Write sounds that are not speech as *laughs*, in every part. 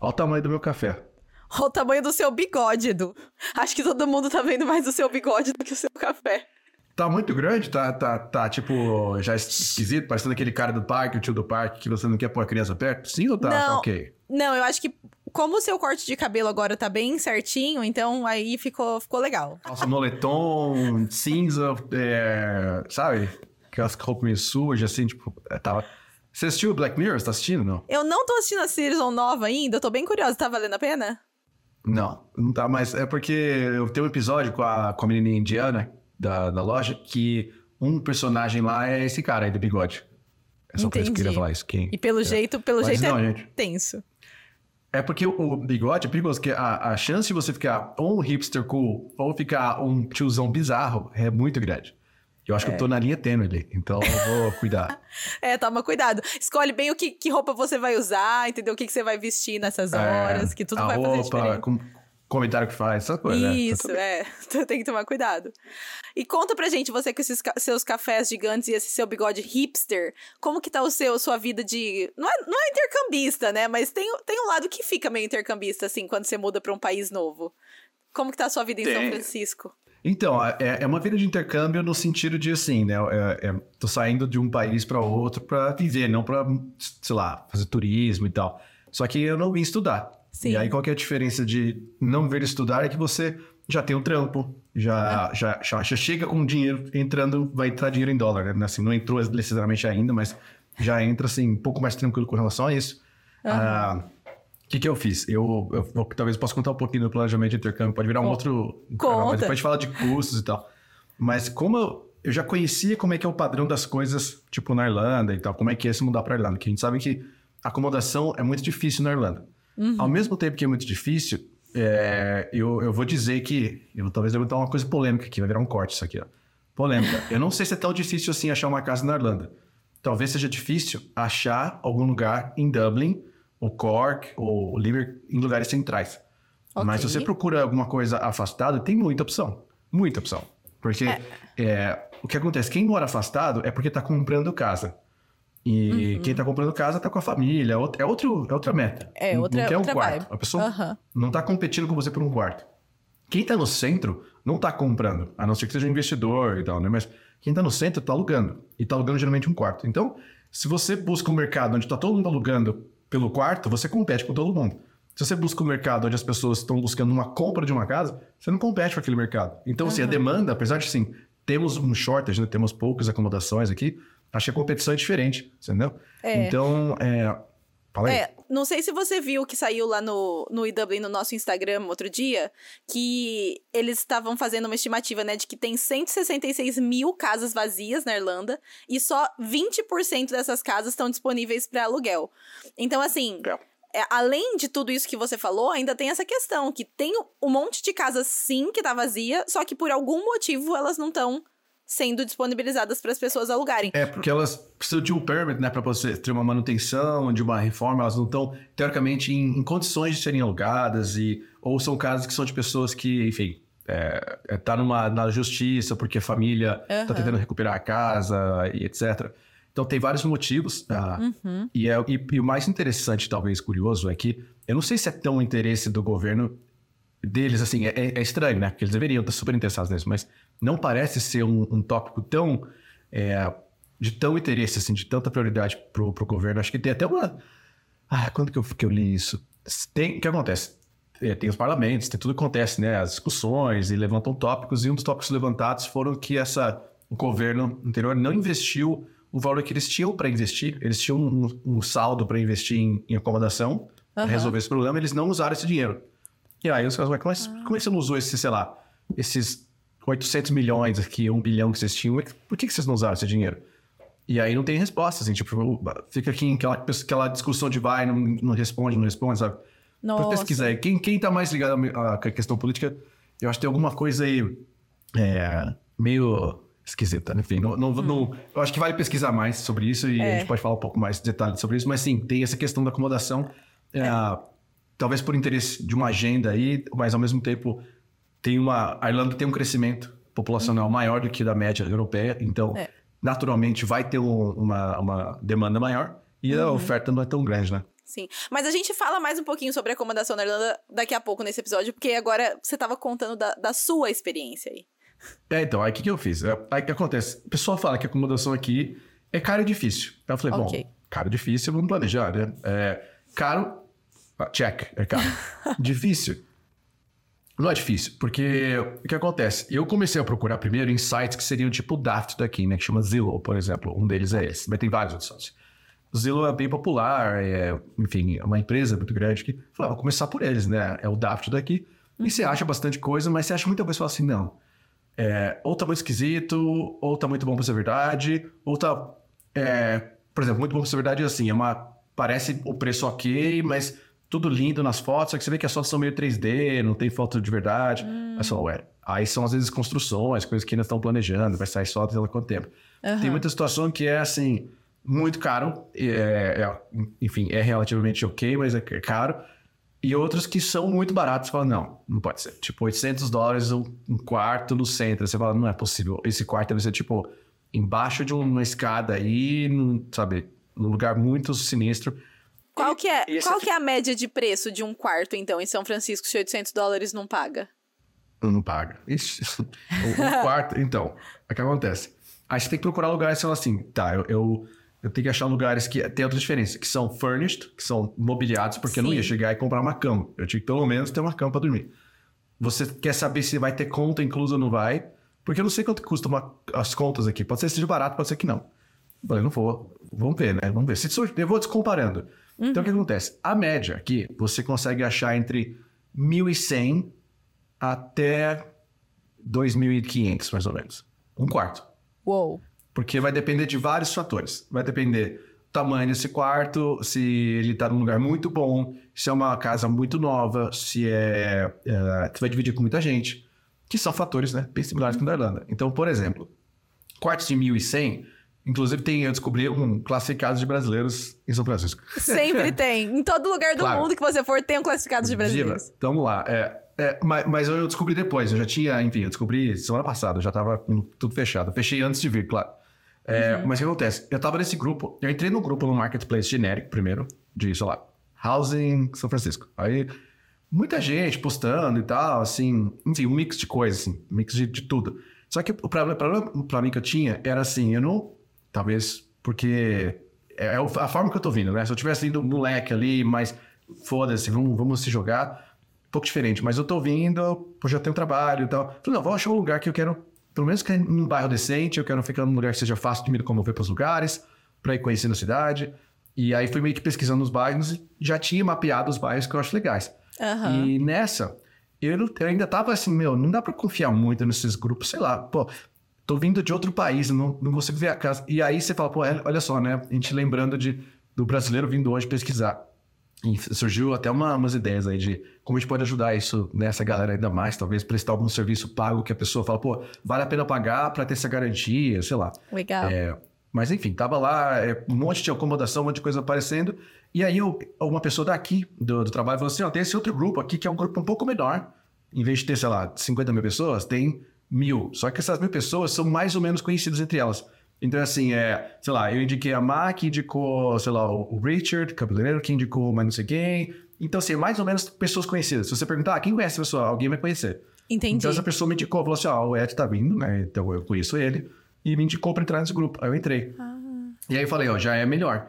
Olha o tamanho do meu café. Olha o tamanho do seu bigode, Edu. Acho que todo mundo tá vendo mais o seu bigode do que o seu café. Tá muito grande? Tá, tá, tá tipo, já esquisito, parecendo aquele cara do parque, o tio do parque, que você não quer pôr a criança perto? Sim ou tá, tá Não. ok? Não, eu acho que como o seu corte de cabelo agora tá bem certinho, então aí ficou, ficou legal. Calça moletom, cinza, é, sabe? Aquelas roupas meio sujas, assim, tipo, é, tava... Você assistiu Black Mirror? Você tá assistindo, não? Eu não tô assistindo a season nova ainda, eu tô bem curiosa. Tá valendo a pena? Não, não tá, mas é porque eu tenho um episódio com a, com a menininha indiana da, da loja que um personagem lá é esse cara aí do bigode. É só por isso que eu queria falar isso. Quem? E pelo é. jeito, pelo Mas jeito não, é gente. tenso. É porque o, o bigode é perigoso, porque a, a chance de você ficar ou um hipster cool ou ficar um tiozão bizarro é muito grande. Eu acho que eu tô na linha tênue ali, então eu vou *laughs* cuidar. É, toma cuidado. Escolhe bem o que, que roupa você vai usar, entendeu? O que, que você vai vestir nessas horas, É, que tudo a vai fazer roupa, diferença. com comentário que faz, essa coisa. né? Isso, é. *laughs* Então Tem que tomar cuidado. E conta pra gente, você com esses ca- seus cafés gigantes e esse seu bigode hipster, como que tá o seu, sua vida de... Não é, não é intercambista, né? Mas tem, tem um lado que fica meio intercambista, assim, quando você muda pra um país novo. Como que tá a sua vida em São Tem. Francisco? Então, é, é uma vida de intercâmbio no sentido de assim, né? É, é, tô saindo de um país para outro para viver, não para, sei lá, fazer turismo e tal. Só que eu não vim estudar. Sim. E aí, qual que é a diferença de não vir estudar é que você já tem um trampo, já, já, já, já chega com dinheiro entrando, vai entrar dinheiro em dólar, né? Assim, não entrou necessariamente ainda, mas já entra assim, um pouco mais tranquilo com relação a isso. Ah, O que, que eu fiz? Eu, eu, eu talvez possa contar um pouquinho do planejamento de intercâmbio, pode virar um outro. Conta. Mas depois a gente fala de custos e tal. Mas como eu, eu já conhecia como é que é o padrão das coisas, tipo na Irlanda e tal, como é que é se mudar pra Irlanda, que a gente sabe que acomodação é muito difícil na Irlanda. Ao mesmo tempo que é muito difícil, é, eu, eu vou dizer que. Eu talvez eu vou botar uma coisa polêmica aqui, vai virar um corte isso aqui, ó. Polêmica. *laughs* Eu não sei se é tão difícil assim achar uma casa na Irlanda. Talvez seja difícil achar algum lugar em Dublin, ou Cork, ou Limerick, em lugares centrais. Mas se você procura alguma coisa afastada, tem muita opção. Muita opção. Porque é, o que acontece? Quem mora afastado é porque está comprando casa. E Uhum. quem está comprando casa está com a família. É outra- É, outro, é outra meta. É, outra- não quer um outra quarto. vibe. A pessoa Aham. não está competindo com você por um quarto. Quem está no centro não está comprando, a não ser que seja um investidor e tal, né? Mas quem está no centro está alugando. E está alugando geralmente um quarto. Então, se você busca um mercado onde está todo mundo alugando pelo quarto, você compete com todo mundo. Se você busca um mercado onde as pessoas estão buscando uma compra de uma casa, você não compete com aquele mercado. Então, assim, a demanda, apesar de, assim, temos um shortage, né? Temos poucas acomodações aqui, acho que a competição é diferente, entendeu? É. Então, é... Fala aí. É, não sei se você viu que saiu lá no, no IW no nosso Instagram outro dia, que eles estavam fazendo uma estimativa, né, de que tem 166 mil casas vazias na Irlanda e só 20% dessas casas estão disponíveis para aluguel. Então, assim, é, além de tudo isso que você falou, ainda tem essa questão, que tem um monte de casas sim que tá vazia, só que por algum motivo elas não estão sendo disponibilizadas para as pessoas alugarem. É, porque elas precisam de um permit, né, para você ter uma manutenção, de uma reforma, elas não estão, teoricamente, em, em condições de serem alugadas, e, ou são casas que são de pessoas que, enfim, é, é, tá numa, na justiça porque a família está Aham. tentando recuperar a casa e etc. Então tem vários motivos. ah, Uhum. e, é, e, e o mais interessante, talvez curioso, é que eu não sei se é tão interesse do governo deles, assim, é, é estranho, né? Porque eles deveriam estar super interessados nisso, mas não parece ser um, um tópico tão. é, de tão interesse, assim, de tanta prioridade pro, governo. Acho que tem até uma. Ah, quando que eu, que eu li isso? Tem, o que acontece? É, tem os parlamentos, tem tudo que acontece, né? As discussões e levantam tópicos, e um dos tópicos levantados foram que essa, o governo anterior não investiu o valor que eles tinham para investir. Eles tinham um, um saldo para investir em, em acomodação, Aham. resolver esse problema, eles não usaram esse dinheiro. E aí os caras mas como é que você não usou esse, sei lá, esses 800 milhões aqui, 1 bilhão que vocês tinham, por que, que vocês não usaram esse dinheiro? E aí não tem resposta, assim, tipo, fica aqui aquela, aquela discussão de vai, não, não responde, não responde, sabe? Pra Nossa. pesquisar aí, quem, quem tá mais ligado à questão política, eu acho que tem alguma coisa aí é, meio esquisita, enfim. Não, não, não- eu acho que vale pesquisar mais sobre isso e a É. gente pode falar um pouco mais de detalhes sobre isso, mas sim, tem essa questão da acomodação, é, talvez por interesse de uma agenda aí, mas ao mesmo tempo tem uma, a Irlanda tem um crescimento populacional maior do que da média europeia, então É. naturalmente vai ter um- uma, uma demanda maior e a oferta não é tão grande, né? Sim. Mas a gente fala mais um pouquinho sobre acomodação na Irlanda daqui a pouco nesse episódio, porque agora você estava contando da, da, sua experiência aí. É, então, aí o que, que eu fiz? É, aí o que acontece? O pessoal fala que a acomodação aqui é caro e difícil. Aí eu falei, okay. bom, caro e difícil, vamos planejar, né? É, caro, ah, check, é caro. *laughs* difícil. Não é difícil, porque o que acontece? Eu comecei a procurar primeiro em sites que seriam tipo o Daft daqui, né? Que chama Zillow, por exemplo. Um deles é esse, mas tem vários outros sites. Zillow é bem popular, é, enfim, é uma empresa muito grande que falou, vou começar por eles, né? É o Daft daqui. Uhum. E você acha bastante coisa, mas você acha muita coisa assim, não. É, ou tá muito esquisito, ou tá muito bom pra ser verdade, ou tá. É, por exemplo, muito bom pra ser verdade assim, é uma. Parece o preço ok, mas tudo lindo nas fotos, só que você vê que as fotos são meio 3D, não tem foto de verdade. Hum. Aí, só, ué, aí são às vezes construções, coisas que ainda estão planejando, vai sair só dela quanto tempo. Uhum. Tem muita situação que é assim muito caro, é, é, enfim, é relativamente ok, mas é caro. E outros que são muito baratos, você fala, não, não pode ser. Tipo, 800 dólares um, um quarto no centro. Você fala, não é possível. Esse quarto deve ser, tipo, embaixo de uma escada aí, sabe, num lugar muito sinistro. Qual que é, qual que é a média de preço de um quarto, então, em São Francisco, se 800 dólares não paga? Não paga. Ixi, *laughs* um quarto, então, o que acontece? Aí você tem que procurar lugares, sei lá, assim, tá, eu, eu eu tenho que achar lugares que tem outra diferença, que são furnished, que são mobiliados, porque Sim. eu não ia chegar e comprar uma cama. Eu tinha que pelo menos ter uma cama para dormir. Você quer saber se vai ter conta inclusa ou não vai? Porque eu não sei quanto custa uma, as contas aqui. Pode ser que seja barato, pode ser que não. Eu falei, não vou. Vamos ver, né? Vamos ver. Se eu vou descomparando. Uhum. Então, o que acontece? A média aqui, você consegue achar entre 1.100 até 2.500, mais ou menos. Um quarto. Uou. Porque vai depender de vários fatores. Vai depender do tamanho desse quarto, se ele está num lugar muito bom, se é uma casa muito nova, se é, é vai dividir com muita gente, que são fatores né, bem similares com o da Irlanda. Então, por exemplo, quartos de 1.100, inclusive tem, eu descobri um classificado de brasileiros em São Francisco. Sempre *laughs* tem. Em todo lugar do claro. mundo que você for, tem um classificado de brasileiros. Diva, então, vamos lá. É, é, mas, mas, eu descobri depois, eu já tinha, enfim, eu descobri semana passada, eu já estava tudo fechado. Fechei antes de vir, claro. É, uhum. Mas o que acontece? Eu tava nesse grupo, eu entrei no grupo no marketplace genérico primeiro, de, sei lá, Housing São Francisco. Aí, muita gente postando e tal, assim, enfim, um mix de coisas, assim, um mix de, de tudo. Só que o problema, problema pra mim que eu tinha era assim, eu não. Talvez porque. É, é a forma que eu tô vindo, né? Se eu tivesse indo moleque ali, mas foda-se, vamos, vamos se jogar. Um pouco diferente, mas eu tô vindo, eu já tenho trabalho e tal. Falei, não, vou achar um lugar que eu quero pelo menos que num bairro decente, eu quero ficar num lugar que seja fácil de me locomover para os lugares, para ir conhecendo a cidade. E aí fui meio que pesquisando os bairros e já tinha mapeado os bairros que eu acho legais. Uhum. E nessa, eu, eu, ainda tava assim, meu, não dá para confiar muito nesses grupos, sei lá, pô, tô vindo de outro país, não, não consigo ver a casa. E aí você fala, pô, é, olha só, né? A gente lembrando de, do brasileiro vindo hoje pesquisar. E surgiu até uma, umas ideias aí de como a gente pode ajudar isso nessa galera ainda mais, talvez prestar algum serviço pago que a pessoa fala, pô, vale a pena pagar para ter essa garantia, sei lá. Legal. É, mas enfim, tava lá, é, um monte de acomodação, um monte de coisa aparecendo. E aí eu, uma pessoa daqui do, do trabalho falou assim: ó, tem esse outro grupo aqui que é um grupo um pouco menor. Em vez de ter, sei lá, 50 mil pessoas, tem mil. Só que essas mil pessoas são mais ou menos conhecidas entre elas. Então, assim, é, sei lá, eu indiquei a Mac, indicou, sei lá, o Richard, cabeleireiro, que indicou mais não sei quem. Então, assim, é mais ou menos pessoas conhecidas. Se você perguntar, ah, quem conhece a pessoa? Alguém vai conhecer. Entendi. Então, essa pessoa me indicou, falou assim, ó, oh, o Ed tá vindo, né? Então, eu conheço ele. E me indicou pra entrar nesse grupo. Aí eu entrei. Ah. E aí eu falei, ó, já é melhor.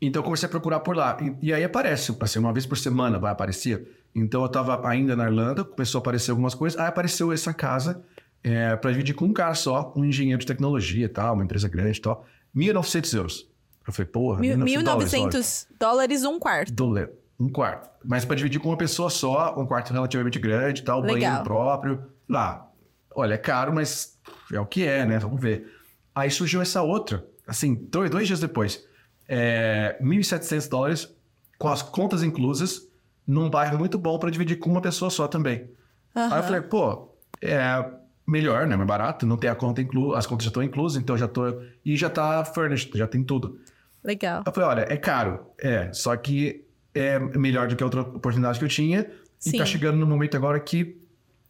Então, eu comecei a procurar por lá. E, e aí aparece, assim, uma vez por semana vai aparecer. Então, eu tava ainda na Irlanda, começou a aparecer algumas coisas. Aí apareceu essa casa é, para dividir com um cara só, um engenheiro de tecnologia e tal, uma empresa grande e tal. 1.900 euros. Eu falei, porra, 1.900 dólares, dólares, um quarto. Dólar, um quarto. Mas para dividir com uma pessoa só, um quarto relativamente grande e tal, Legal. banheiro próprio. Lá, olha, é caro, mas é o que é, né? Vamos ver. Aí surgiu essa outra, assim, dois, dois dias depois. É, 1.700 dólares, com as contas inclusas, num bairro muito bom para dividir com uma pessoa só também. Uhum. Aí eu falei, pô, é, melhor, né? Mais barato, não tem a conta inclusa, as contas já estão inclusas, então já tô. E já tá furnished, já tem tudo. Legal. Eu falei, olha, é caro, é, só que é melhor do que a outra oportunidade que eu tinha. Sim. E tá chegando no momento agora que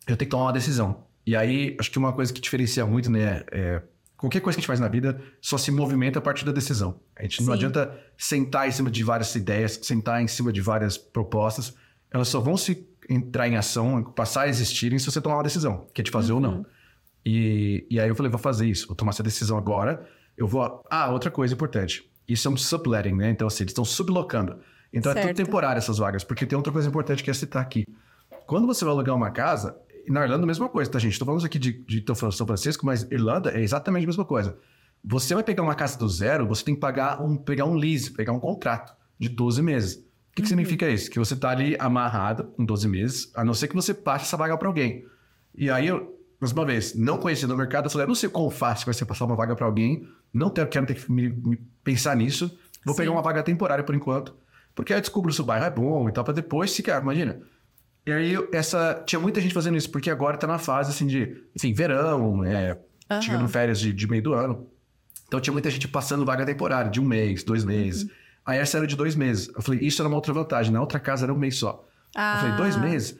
eu tenho que tomar uma decisão. E aí, acho que uma coisa que diferencia muito, né, é, qualquer coisa que a gente faz na vida só se movimenta a partir da decisão. A gente Sim. não adianta sentar em cima de várias ideias, sentar em cima de várias propostas. Elas só vão se entrar em ação, passar a existirem se você tomar uma decisão, que é de fazer uhum. ou não. Uhum. E, e aí eu falei, vou fazer isso, vou tomar essa decisão agora. Eu vou. Ah, outra coisa importante. Isso é um subletting, né? Então, assim, eles estão sublocando. Então certo. é tudo temporário essas vagas, porque tem outra coisa importante que é citar aqui. Quando você vai alugar uma casa, na Irlanda a mesma coisa, tá, gente? Estou falando aqui de, de São Francisco, mas Irlanda é exatamente a mesma coisa. Você vai pegar uma casa do zero, você tem que pagar um, pegar um lease, pegar um contrato de 12 meses. O que, que uhum. significa isso? Que você está ali amarrado em 12 meses, a não ser que você passe essa vaga para alguém. E aí, eu, mais uma vez, não conhecendo o mercado, eu falei, não sei quão fácil vai ser passar uma vaga para alguém, não quero, quero ter que me, me pensar nisso, vou Sim. pegar uma vaga temporária por enquanto, porque aí eu descubro se o bairro é bom e tal, para depois ficar, imagina. E aí, essa, tinha muita gente fazendo isso, porque agora tá na fase, assim, de, enfim, verão, é, uhum. chegando férias de, de, meio do ano. Então, tinha muita gente passando vaga temporária, de um mês, dois meses. Uhum. Aí, essa era de dois meses. Eu falei, isso era uma outra vantagem. Na outra casa era um mês só. Ah. Eu falei, dois ah. meses?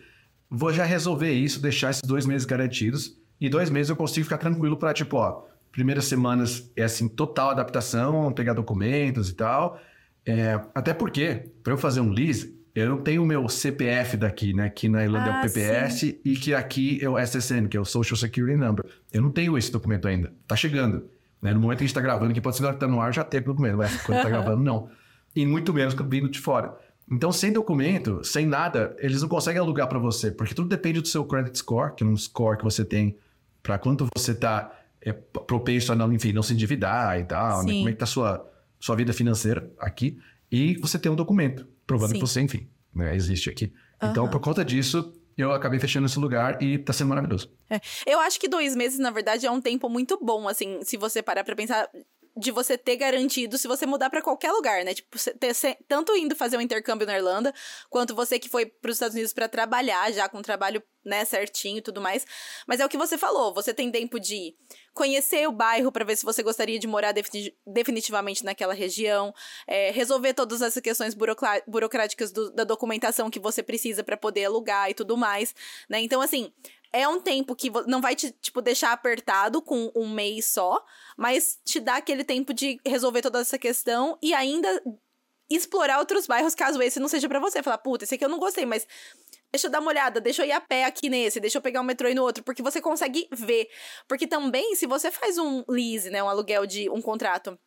Vou já resolver isso, deixar esses dois meses garantidos. E dois meses eu consigo ficar tranquilo para, tipo, ó, primeiras semanas é, assim, total adaptação, pegar documentos e tal. É, até porque, para eu fazer um lease, eu não tenho o meu CPF daqui, né? Que na Irlanda ah, é o ah, PPS sim. e que aqui é o SSN, que é o Social Security Number. Eu não tenho esse documento ainda. Tá chegando. Né? No momento que a gente tá gravando, que pode ser que tá no ar, já tem o documento. Mas quando tá *laughs* gravando, não. E muito menos vindo de fora. Então, sem documento, sem nada, eles não conseguem alugar para você, porque tudo depende do seu credit score, que é um score que você tem para quanto você tá é, propenso a não, enfim, não se endividar e tal, né? como é que tá a sua, sua vida financeira aqui. E você tem um documento provando Sim. que você, enfim, né, existe aqui. Uhum. Então, por conta disso, eu acabei fechando esse lugar e tá sendo maravilhoso. É. Eu acho que dois meses, na verdade, é um tempo muito bom, assim, se você parar pra pensar de você ter garantido se você mudar para qualquer lugar, né? Tipo, ter, tanto indo fazer um intercâmbio na Irlanda, quanto você que foi para os Estados Unidos para trabalhar, já com trabalho, né, certinho e tudo mais. Mas é o que você falou, você tem tempo de conhecer o bairro para ver se você gostaria de morar definitivamente naquela região, é, resolver todas essas questões burocráticas do, da documentação que você precisa para poder alugar e tudo mais, né? Então, assim, é um tempo que não vai te, tipo, deixar apertado com um mês só, mas te dá aquele tempo de resolver toda essa questão e ainda explorar outros bairros caso esse não seja para você. Falar, puta, esse aqui eu não gostei, mas deixa eu dar uma olhada, deixa eu ir a pé aqui nesse, deixa eu pegar o um metrô e no outro, porque você consegue ver. Porque também, se você faz um lease, né, um aluguel de um contrato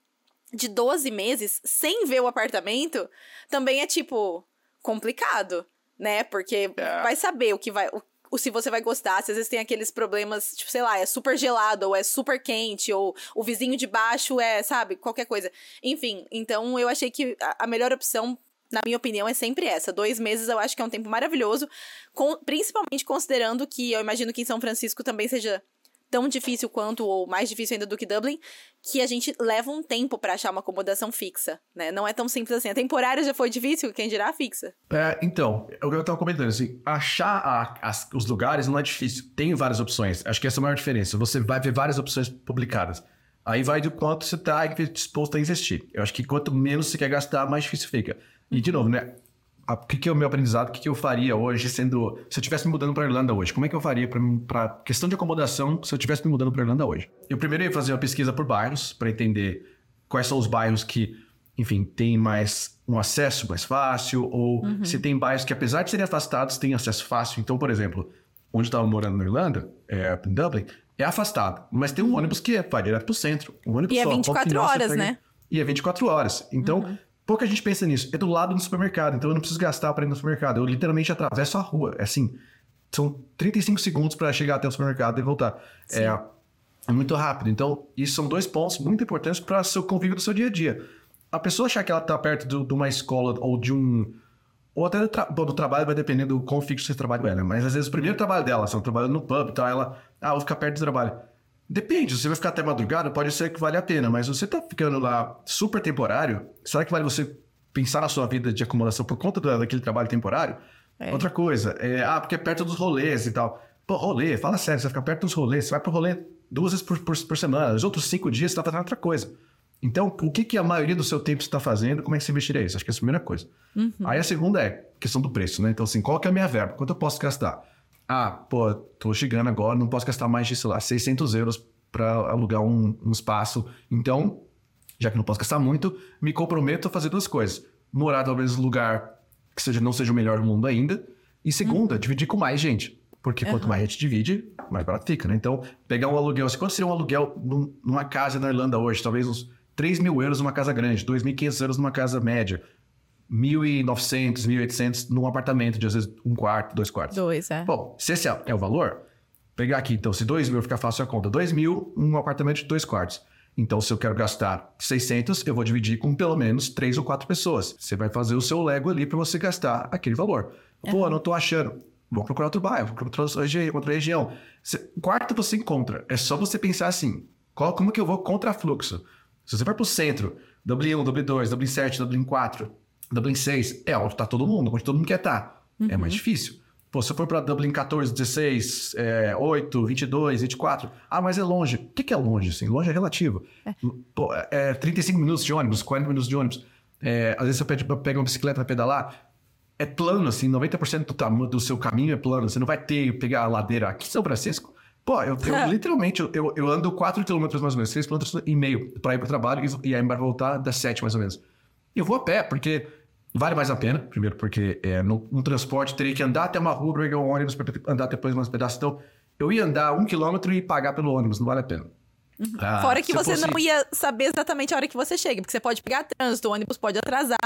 de 12 meses sem ver o apartamento, também é tipo complicado, né? Porque é. vai saber o que vai, o se você vai gostar, se às vezes tem aqueles problemas, tipo, sei lá, é super gelado, ou é super quente, ou o vizinho de baixo é, sabe, qualquer coisa. Enfim, então eu achei que a melhor opção na minha opinião, é sempre essa. Dois meses eu acho que é um tempo maravilhoso, com, principalmente considerando que eu imagino que em São Francisco também seja tão difícil quanto, ou mais difícil ainda do que Dublin, que a gente leva um tempo para achar uma acomodação fixa, né? Não é tão simples assim. A temporária já foi difícil, quem dirá a fixa. É, então, é o que eu tava comentando, assim, achar a, as, os lugares não é difícil. Tem várias opções. Acho que essa é a maior diferença. Você vai ver várias opções publicadas. Aí vai do quanto você tá disposto a investir. Eu acho que quanto menos você quer gastar, mais difícil fica. E, de novo, né? O que, que é o meu aprendizado, o que, que eu faria hoje sendo. Se eu estivesse me mudando para Irlanda hoje, como é que eu faria para questão de acomodação se eu estivesse me mudando para Irlanda hoje? Eu primeiro ia fazer uma pesquisa por bairros para entender quais são os bairros que, enfim, têm mais um acesso mais fácil, ou uhum. se tem bairros que, apesar de serem afastados, têm acesso fácil. Então, por exemplo, onde eu estava morando na Irlanda, é, em Dublin, é afastado, mas tem um ônibus que é, vai direto para o centro. Um ônibus e é só, é 24 horas, né? E é 24 horas. Então. Uhum Pouca gente pensa nisso. É do lado do supermercado, então eu não preciso gastar para ir no supermercado. Eu literalmente atravesso a rua. É assim, são 35 segundos para chegar até o supermercado e voltar. É, é, muito rápido. Então, isso são dois pontos muito importantes para o seu convívio do seu dia a dia. A pessoa achar que ela está perto do, de uma escola ou de um. Ou até do, tra do trabalho, vai depender do quão fixo você trabalho é, né? Mas às vezes o primeiro trabalho dela, se ela trabalhando no pub e tal, ela. Ah, vou ficar perto do trabalho. Depende, você vai ficar até madrugada, pode ser que vale a pena, mas você tá ficando lá super temporário, será que vale você pensar na sua vida de acumulação por conta daquele trabalho temporário? É. Outra coisa, é, ah, porque é perto dos rolês e tal. Pô, rolê, fala sério, você vai ficar perto dos rolês, você vai pro rolê duas vezes por, por, por semana, os outros cinco dias você tá fazendo outra coisa. Então, o que, que a maioria do seu tempo você está fazendo, como é que você investiria isso? Acho que é a primeira coisa. Uhum. Aí a segunda é questão do preço, né? Então, assim, qual que é a minha verba? Quanto eu posso gastar? Ah, pô, tô chegando agora, não posso gastar mais de, sei lá, 600 euros para alugar um, um espaço. Então, já que não posso gastar muito, me comprometo a fazer duas coisas. Morar talvez num lugar que seja, não seja o melhor do mundo ainda. E segunda, dividir com mais gente. Porque quanto mais a gente divide, mais barato fica, né? Então, pegar um aluguel. Quanto seria um aluguel num- numa casa na Irlanda hoje? Talvez uns 3 mil euros numa casa grande, 2.500 euros numa casa média, 1.900, 1.800 num apartamento de às vezes um quarto, dois quartos. Dois, é. Bom, se esse é é o valor, pegar aqui, então, se 2 mil ficar fácil a conta, 2 mil, um apartamento de dois quartos. Então, se eu quero gastar 600, eu vou dividir com pelo menos três ou quatro pessoas. Você vai fazer o seu Lego ali para você gastar aquele valor. Pô, não tô achando. Vamos procurar outro bairro, vou procurar outra regi- outra região. Você- quarto você encontra. É só você pensar assim: qual, como que eu vou contra fluxo? Se você vai para o centro, Dublin 1, Dublin 2, Dublin 7, Dublin 4, Dublin 6, é onde tá todo mundo, onde todo mundo quer estar. É mais difícil. Pô, se eu for para Dublin 14, 16, é, 8, 22, 24, ah, mas é longe. O que, que é longe? Assim? Longe é relativo. Pô, é 35 minutos de ônibus, 40 minutos de ônibus. É, às vezes você pega uma bicicleta para pedalar, é plano, assim, 90% do, tamanho do seu caminho é plano. Você não vai ter pegar a ladeira aqui em São Francisco. Pô, eu, eu *laughs* literalmente, eu- eu, ando 4 km mais ou menos, 6 km e meio para ir para o trabalho e, e aí para voltar das 7 mais ou menos. E eu vou a pé, porque vale mais a pena. Primeiro, porque é, no, no transporte teria que andar até uma rua, pegar um ônibus para andar depois mais um pedaço. Então, eu ia andar um quilômetro e pagar pelo ônibus, não vale a pena. Ah, Fora que você fosse- não ia saber exatamente a hora que você chega, porque você pode pegar trânsito, o ônibus pode atrasar.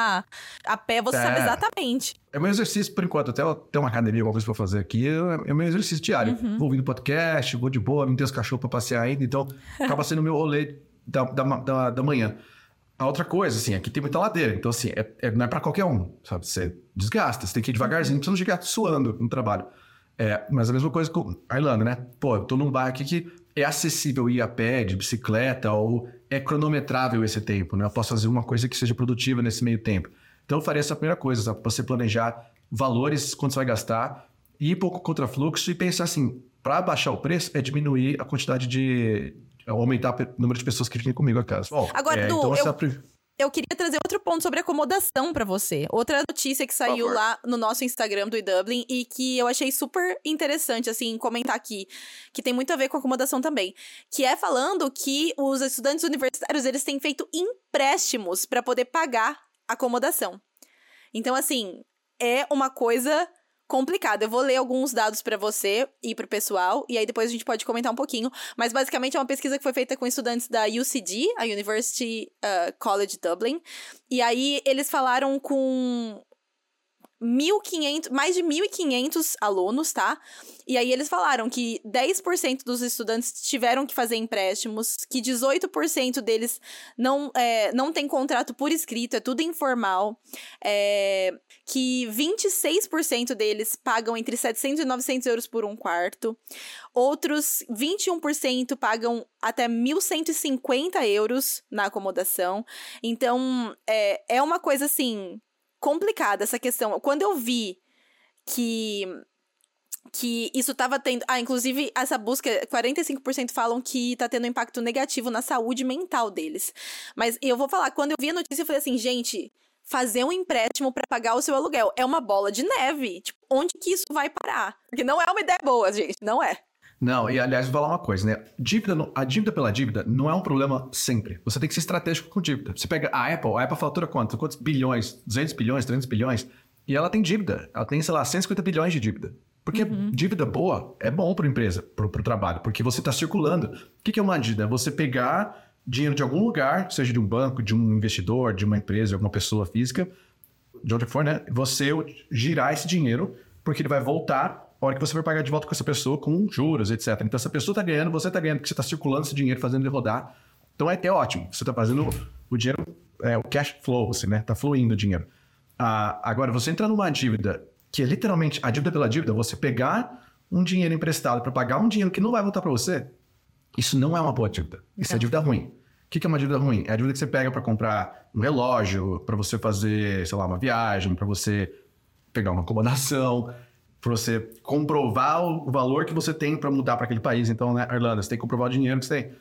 A pé você É. sabe exatamente. É meu exercício, por enquanto. Até eu ter uma academia, alguma coisa pra fazer aqui, é é meu exercício diário. Vou ouvindo podcast, vou de boa, não tenho os cachorros pra passear ainda, então acaba sendo o meu rolê da, da, da, da manhã. A outra coisa, assim, aqui tem muita ladeira, então, assim, é, é- não é pra qualquer um, sabe? Você desgasta, você tem que ir devagarzinho pra você não chegar suando no trabalho. É, mas a mesma coisa com a Irlanda, né? Pô, eu tô num bairro aqui que é acessível ir a pé, de bicicleta, ou é cronometrável esse tempo, né? Eu posso fazer uma coisa que seja produtiva nesse meio tempo. Então eu faria essa primeira coisa, sabe? Você planejar valores, quanto você vai gastar, ir pouco contra fluxo e pensar assim, para baixar o preço é diminuir a quantidade de... é aumentar o número de pessoas que vêm comigo a casa. Bom, Agora, é, Du, então eu- essa é Eu queria trazer outro ponto sobre acomodação pra você. Outra notícia que saiu lá no nosso Instagram do Dublin e que eu achei super interessante, assim, comentar aqui, que tem muito a ver com acomodação também. Que é falando que os estudantes universitários, eles têm feito empréstimos pra poder pagar acomodação. Então, assim, é uma coisa complicada. Eu vou ler alguns dados pra você e pro pessoal, e aí depois a gente pode comentar um pouquinho. Mas basicamente é uma pesquisa que foi feita com estudantes da UCD, a University uh, College Dublin. E aí eles falaram com 1.500, mais de 1.500 alunos, tá? E aí eles falaram que 10% dos estudantes tiveram que fazer empréstimos, que 18% deles não, é, não tem contrato por escrito, é tudo informal, é, que 26% deles pagam entre 700 e 900 euros por um quarto, outros 21% pagam até 1.150 euros na acomodação. Então, é, é uma coisa assim complicada essa questão. Quando eu vi que que isso tava tendo, ah, inclusive essa busca, 45% falam que tá tendo impacto negativo na saúde mental deles. Mas eu vou falar, quando eu vi a notícia eu falei assim, gente, fazer um empréstimo para pagar o seu aluguel é uma bola de neve. Tipo, onde que isso vai parar? Porque não é uma ideia boa, gente, não é. Não, e aliás, vou falar uma coisa, né? Dívida, a dívida pela dívida não é um problema sempre. Você tem que ser estratégico com dívida. Você pega a Apple, a Apple fatura quanto? Quantos bilhões? 200 bilhões, 300 bilhões? E ela tem dívida. Ela tem, sei lá, 150 bilhões de dívida. Porque dívida boa é bom para a empresa, para o trabalho, porque você está circulando. O que, que é uma dívida? É você pegar dinheiro de algum lugar, seja de um banco, de um investidor, de uma empresa, de alguma pessoa física, de onde for, né? Você girar esse dinheiro, porque ele vai voltar a hora que você for pagar de volta com essa pessoa com juros, etc. Então, essa pessoa tá ganhando, você tá ganhando, porque você tá circulando esse dinheiro, fazendo ele rodar. Então, é até ótimo. Você tá fazendo o dinheiro, é, o cash flow, assim, né? Tá fluindo o dinheiro. Ah, agora, você entra numa dívida, que é literalmente a dívida pela dívida, você pegar um dinheiro emprestado para pagar um dinheiro que não vai voltar para você, isso não é uma boa dívida. Isso é dívida ruim. O que que é uma dívida ruim? É a dívida que você pega para comprar um relógio, para você fazer, sei lá, uma viagem, para você pegar uma acomodação, para você comprovar o valor que você tem para mudar para aquele país. Então, né, Irlanda, você tem que comprovar o dinheiro que você tem.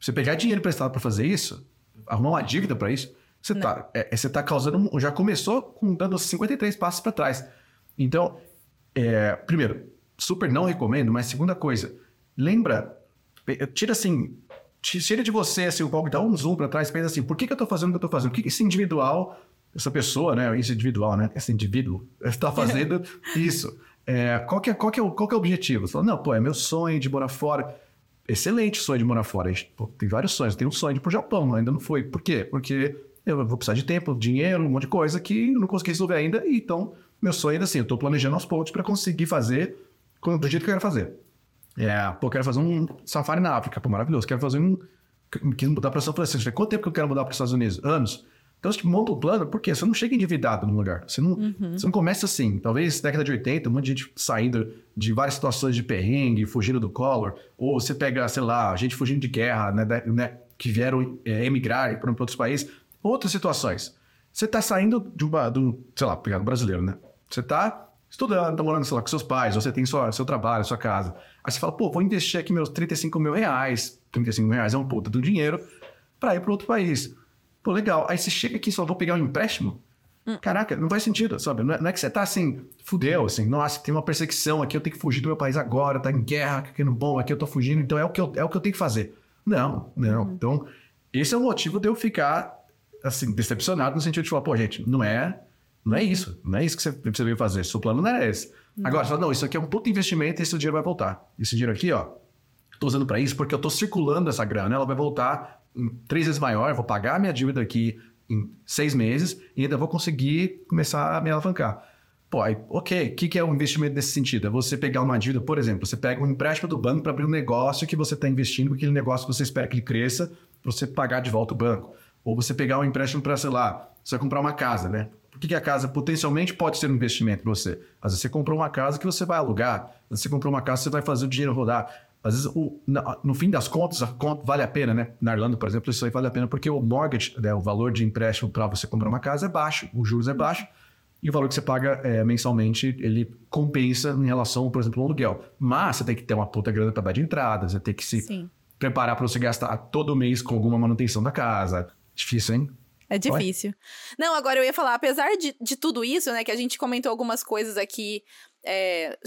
Você pegar dinheiro emprestado para fazer isso, arrumar uma dívida para isso, você tá, é, você tá causando. Já começou com dando 53 passos para trás. Então, é, primeiro, super não recomendo, mas segunda coisa, lembra, tira assim tira de você, assim, o palco, dá um zoom para trás, pensa assim, por que, que eu tô fazendo o que eu tô fazendo? O que, que esse individual, essa pessoa, né, esse individual, né, esse indivíduo está *laughs* fazendo isso? É, qual, que é, qual, que é, o, qual que é o objetivo? Você fala, não, pô, é meu sonho de morar fora. Excelente sonho de morar fora. Pô, tem vários sonhos. Tem um sonho de ir pro Japão, ainda não foi. Por quê? Porque eu vou precisar de tempo, dinheiro, um monte de coisa que eu não consegui resolver ainda. E, então, meu sonho ainda assim, eu tô planejando aos poucos para conseguir fazer do jeito que eu quero fazer. É, pô, quero fazer um safari na África, pô, maravilhoso. Quero fazer um. Quis mudar para São Francisco. Quanto tempo que eu quero mudar para os Estados Unidos? Anos. Então, você monta um plano, porque você não chega endividado no lugar. Você não, uhum. você não começa assim. Talvez década de 80, um monte de gente saindo de várias situações de perrengue, fugindo do collor. Ou você pega, sei lá, gente fugindo de guerra, né, né que vieram é, emigrar para outros países. Outras situações. Você está saindo de uma, do, sei lá, pegando brasileiro, né? Você está estudando, está morando, sei lá, com seus pais, ou você tem sua, seu trabalho, sua casa. Aí você fala, pô, vou investir aqui meus 35 mil reais. 35 mil reais é um puta do dinheiro para ir para outro país. Pô, legal. Aí você chega aqui e só vou pegar um empréstimo? Hum. Caraca, não faz sentido, sabe? Não é, não é, que você tá assim, fudeu, assim, nossa, tem uma perseguição aqui, eu tenho que fugir do meu país agora, tá em guerra, aqui no bom, aqui eu tô fugindo, então é o que eu, é o que eu tenho que fazer. Não, não. Uhum. Então, esse é o motivo de eu ficar, assim, decepcionado no sentido de falar, pô, gente, não é, não é isso, não é isso que você, você veio fazer, seu plano não é esse. Uhum. Agora, você fala, não, isso aqui é um puto investimento e esse dinheiro vai voltar. Esse dinheiro aqui, ó, tô usando para isso porque eu tô circulando essa grana, ela vai voltar três vezes maior, vou pagar minha dívida aqui em seis meses e ainda vou conseguir começar a me alavancar. Pô, aí, ok, o que, que é um investimento nesse sentido? É você pegar uma dívida, por exemplo, você pega um empréstimo do banco para abrir um negócio que você está investindo, aquele negócio que você espera que ele cresça, para você pagar de volta o banco. Ou você pegar um empréstimo para, sei lá, você vai comprar uma casa, né? Por que, que a casa potencialmente pode ser um investimento para você? Às vezes você comprou uma casa que você vai alugar, às vezes você comprou uma casa que você vai fazer o dinheiro rodar. Às vezes, o, no fim das contas, a conta vale a pena, né? Na Irlanda, por exemplo, isso aí vale a pena porque o mortgage, né, o valor de empréstimo para você comprar uma casa é baixo, o juros é baixo, e o valor que você paga é, mensalmente, ele compensa em relação, por exemplo, ao aluguel. Mas você tem que ter uma puta grana para dar de entrada, você tem que se Sim. preparar para você gastar todo mês com alguma manutenção da casa. Difícil, hein? É difícil. Não, agora eu ia falar, apesar de, de tudo isso, né, que a gente comentou algumas coisas aqui é,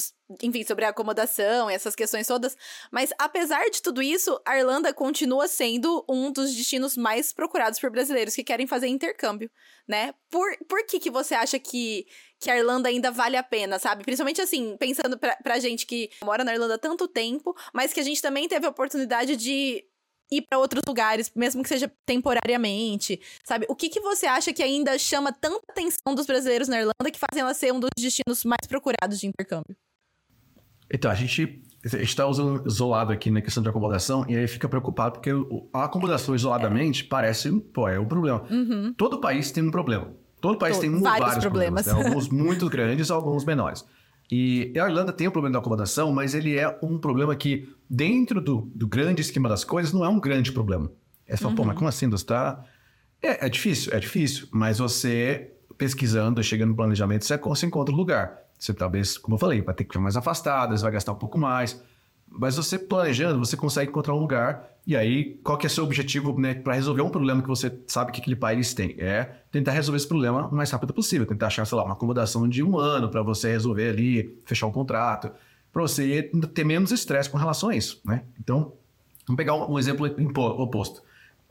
enfim, sobre a acomodação essas questões todas. Mas apesar de tudo isso, a Irlanda continua sendo um dos destinos mais procurados por brasileiros que querem fazer intercâmbio, né? Por, por que, que você acha que, que a Irlanda ainda vale a pena, sabe? Principalmente assim, pensando pra, pra gente que mora na Irlanda há tanto tempo, mas que a gente também teve a oportunidade de ir para outros lugares, mesmo que seja temporariamente, sabe? O que, que você acha que ainda chama tanta atenção dos brasileiros na Irlanda que fazem ela ser um dos destinos mais procurados de intercâmbio? Então, a gente está isolado aqui na questão de acomodação e aí fica preocupado porque a acomodação isoladamente é. parece, pô, é um problema. Uhum. Todo país tem um problema. Todo país Todo, tem vários, vários problemas. problemas né? Alguns muito grandes, alguns menores. E a Irlanda tem o problema da acomodação, mas ele é um problema que, dentro do, do grande esquema das coisas, não é um grande problema. É só, uhum. pô, mas uhum. como assim? Você está. É, é difícil, é difícil, mas você pesquisando, chegando no planejamento, você, você encontra o lugar. Você talvez, como eu falei, vai ter que ficar mais afastado, você vai gastar um pouco mais. Mas você planejando, você consegue encontrar um lugar. E aí, qual que é o seu objetivo né, para resolver um problema que você sabe que aquele país tem? É tentar resolver esse problema o mais rápido possível. Tentar achar, sei lá, uma acomodação de um ano para você resolver ali, fechar um contrato. Para você ter menos estresse com relação a isso, né? Então, vamos pegar um, exemplo oposto.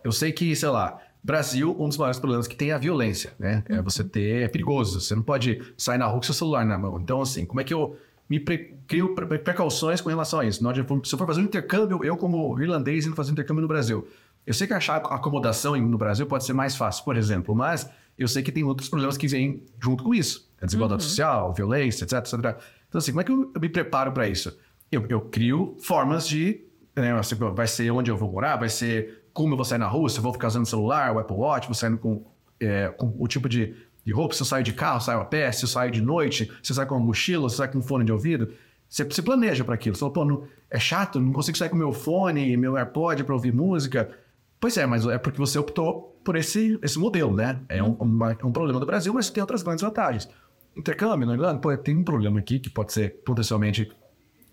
Eu sei que, sei lá, Brasil, um dos maiores problemas que tem é a violência, né? É você ter... É perigoso. Você não pode sair na rua com seu celular na mão. Então, assim, como é que eu me pre crio precauções com relação a isso. Se eu for fazer um intercâmbio, eu como irlandês indo fazer um intercâmbio no Brasil, eu sei que achar acomodação no Brasil pode ser mais fácil, por exemplo, mas eu sei que tem outros problemas que vêm junto com isso. A desigualdade uhum. social, violência, etc, etc. Então, assim, como é que eu me preparo para isso? Eu, eu, crio formas de... Né, assim, vai ser onde eu vou morar, vai ser como eu vou sair na rua, se eu vou ficar usando celular, o Apple Watch, vou saindo com, é, com o tipo de de roupa, se eu saio de carro, saio a pé, se eu saio de noite, se eu saio com uma mochila, se eu saio com um fone de ouvido. Você planeja para aquilo. Você fala, pô, não, é chato, não consigo sair com meu fone, meu AirPod para ouvir música. Pois é, mas é porque você optou por esse, esse modelo, né? É um, uma, um problema do Brasil, mas tem outras grandes vantagens. Intercâmbio na Irlanda, pô, tem um problema aqui que pode ser potencialmente,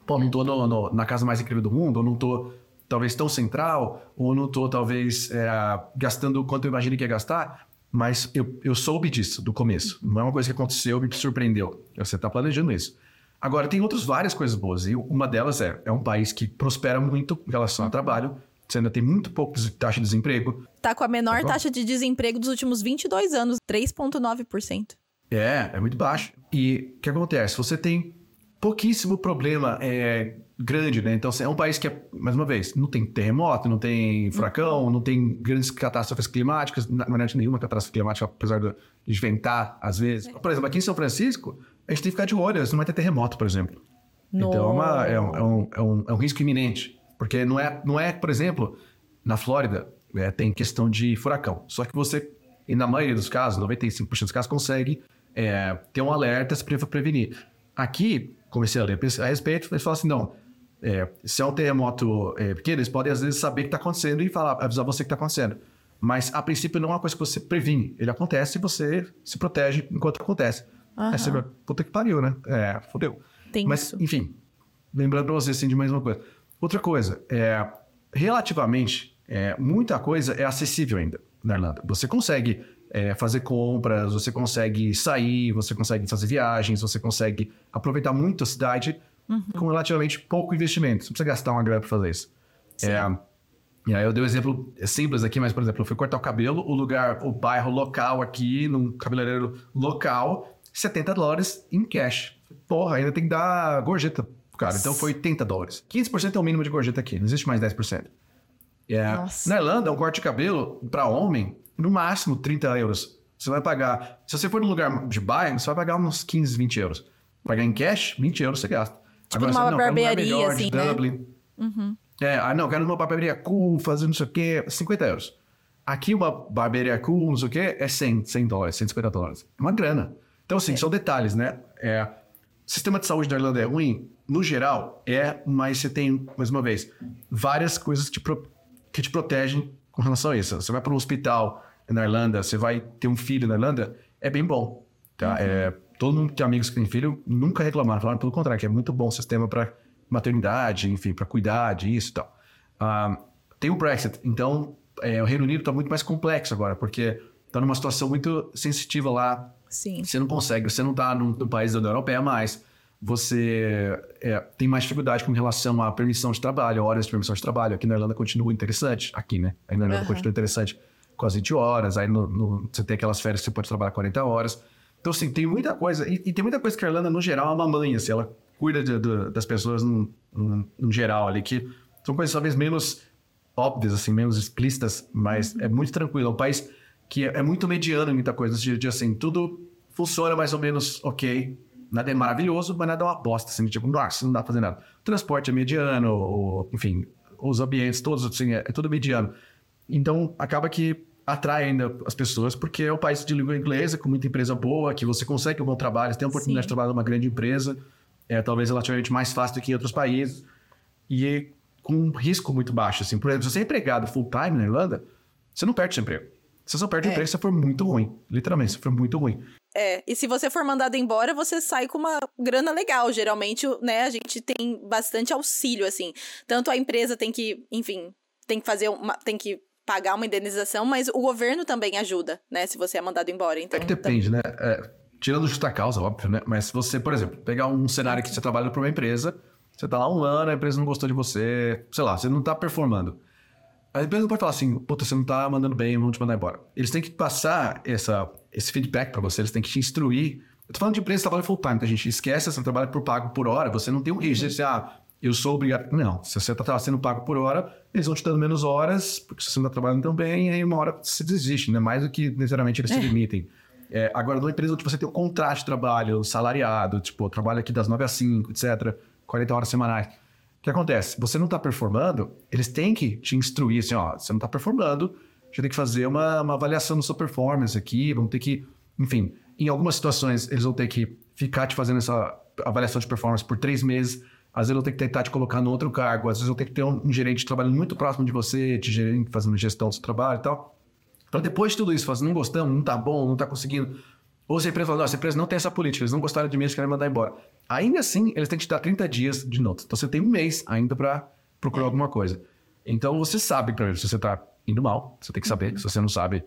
pô, não tô no, no, na casa mais incrível do mundo, ou não tô talvez tão central, ou não tô talvez é, gastando quanto eu imagino que ia gastar. Mas eu, eu soube disso do começo. Não é uma coisa que aconteceu e me surpreendeu. Você está planejando isso. Agora, tem outras várias coisas boas. E uma delas é, é um país que prospera muito em relação ao trabalho. Você ainda tem muito pouco de taxa de desemprego. Tá com a menor Tá taxa de desemprego dos últimos 22 anos, 3,9%. É, é muito baixo. E o que acontece? Você tem pouquíssimo problema é, grande, né? Então, assim, é um país que, é, mais uma vez, não tem terremoto, não tem furacão, não tem grandes catástrofes climáticas, na verdade, nenhuma catástrofe climática, apesar de ventar, às vezes. Por exemplo, aqui em São Francisco, a gente tem que ficar de olho, não vai ter terremoto, por exemplo. Então, é, uma- é um, é um- é um- é um risco iminente. Porque não é, não é, por exemplo, na Flórida, é, tem questão de furacão. Só que você, e na maioria dos casos, 95% dos casos, consegue é, ter um alerta para prevenir. Aqui, comecei a ler a respeito, eles falam assim, não, é, se é um terremoto é, pequeno, eles podem às vezes saber o que está acontecendo e falar, avisar você o que está acontecendo. Mas, a princípio, não é uma coisa que você previne. Ele acontece e você se protege enquanto acontece. Aham. Aí você vai, puta que pariu, né? É, fodeu. Tem Mas, enfim, lembrando pra você assim, de mais uma coisa. Outra coisa, é, relativamente, é, muita coisa é acessível ainda na Irlanda. Você consegue é, fazer compras, você consegue sair, você consegue fazer viagens, você consegue aproveitar muito a cidade com relativamente pouco investimento. Você não precisa gastar uma grana para fazer isso. É, e aí eu dei um exemplo simples aqui, mas, por exemplo, eu fui cortar o cabelo, o lugar, o bairro local aqui, num cabeleireiro local, 70 dólares em cash. Porra, ainda tem que dar gorjeta, pro cara. Então foi 80 dólares. 15% é o mínimo de gorjeta aqui, não existe mais 10%. É, Nossa. na Irlanda, um corte de cabelo para homem, no máximo 30 euros. Você vai pagar. Se você for num lugar de bairro, você vai pagar uns 15, 20 euros. Pagar em cash, 20 euros você gasta. Tipo Agora, numa você, não, barbearia, melhor, de assim, né? Dublin. É, ah, não, quero numa barbearia cool, fazer não sei o quê, 50 euros. Aqui uma barbearia cool, não sei o quê, é 100, 100 dólares, 150 dólares. É uma grana. Então, assim, são detalhes, né? É, o sistema de saúde da Irlanda é ruim? No geral, é, mas você tem, mais uma vez, várias coisas que te, pro- que te protegem com relação a isso. Você vai para um hospital na Irlanda, você vai ter um filho na Irlanda, é bem bom. Tá? É, todo mundo que tem amigos que tem filho nunca reclamaram, falaram pelo contrário, que é muito bom o sistema para maternidade, enfim, para cuidar disso e tal. Ah, tem o Brexit, então é, o Reino Unido está muito mais complexo agora, porque está numa situação muito sensitiva lá. Sim. Você não consegue, você não está no, país da União Europeia mais. Você é, tem mais dificuldade com relação à permissão de trabalho, horas de permissão de trabalho. Aqui na Irlanda continua interessante. Aqui, né? Aí na Irlanda Aham. continua interessante com as 20 horas. Aí no- no- você tem aquelas férias que você pode trabalhar 40 horas. Então, assim, tem muita coisa. E, e tem muita coisa que a Irlanda, no geral, é uma mãe. Assim, ela cuida de- do- das pessoas no, no- no geral ali, que são coisas talvez menos óbvias, assim, menos explícitas, mas é muito tranquilo. É um país que é, é muito mediano em muita coisa. De, de, assim, tudo funciona mais ou menos ok. Nada é maravilhoso, mas nada é uma bosta, assim, tipo, nossa, não dá pra fazer nada. O transporte é mediano, o- enfim, os ambientes todos, assim, é, é tudo mediano. Então, acaba que atrai ainda as pessoas, porque é um país de língua inglesa, com muita empresa boa, que você consegue um bom trabalho, você tem a oportunidade Sim. de trabalhar numa grande empresa, é talvez relativamente mais fácil do que em outros países, e com um risco muito baixo. Assim. Por exemplo, se você é empregado full-time na Irlanda, você não perde seu emprego. Você só perde o É. emprego se você for muito ruim. Literalmente, se for muito ruim. É, e se você for mandado embora, você sai com uma grana legal. Geralmente, né, a gente tem bastante auxílio, assim. Tanto a empresa tem que, enfim, tem que fazer uma. tem que pagar uma indenização, mas o governo também ajuda, né? Se você é mandado embora. Então, É que depende, né? É, tirando justa causa, óbvio, né? Mas se você, por exemplo, pegar um cenário que você trabalha para uma empresa, você tá lá um ano, a empresa não gostou de você, sei lá, você não tá performando. A empresa não pode falar assim, puta, você não tá mandando bem, vamos te mandar embora. Eles têm que passar essa, esse feedback para você, eles têm que te instruir. Eu tô falando de empresa que trabalha full time, tá, gente? Esquece, você trabalha por pago por hora, você não tem um registro de ah, eu sou obrigado. Não, se você tá sendo pago por hora, eles vão te dando menos horas, porque você não tá trabalhando tão bem, aí uma hora você desiste, né? Mais do que necessariamente eles te limitem. É, agora, numa empresa onde você tem um contrato de trabalho salariado, tipo, eu trabalho aqui das 9 às 5, etc., 40 horas semanais. O que acontece? Você não está performando, eles têm que te instruir assim, ó, você não está performando, gente tem que fazer uma, uma avaliação da sua performance aqui, vamos ter que, enfim, em algumas situações eles vão ter que ficar te fazendo essa avaliação de performance por três meses, às vezes vão ter que tentar te colocar no outro cargo, às vezes vão ter que ter um, um gerente trabalhando muito próximo de você, te gerente fazendo gestão do seu trabalho e tal. Então, depois de tudo isso, faz, não gostamos, não tá bom, não tá conseguindo. Ou se a empresa fala, nossa, a empresa não tem essa política, eles não gostaram de mim, eles querem mandar embora. Ainda assim, eles têm que te dar 30 dias de nota. Então, você tem um mês ainda para procurar alguma coisa. Então, você sabe, primeiro, se você tá indo mal, você tem que saber. Se você não sabe,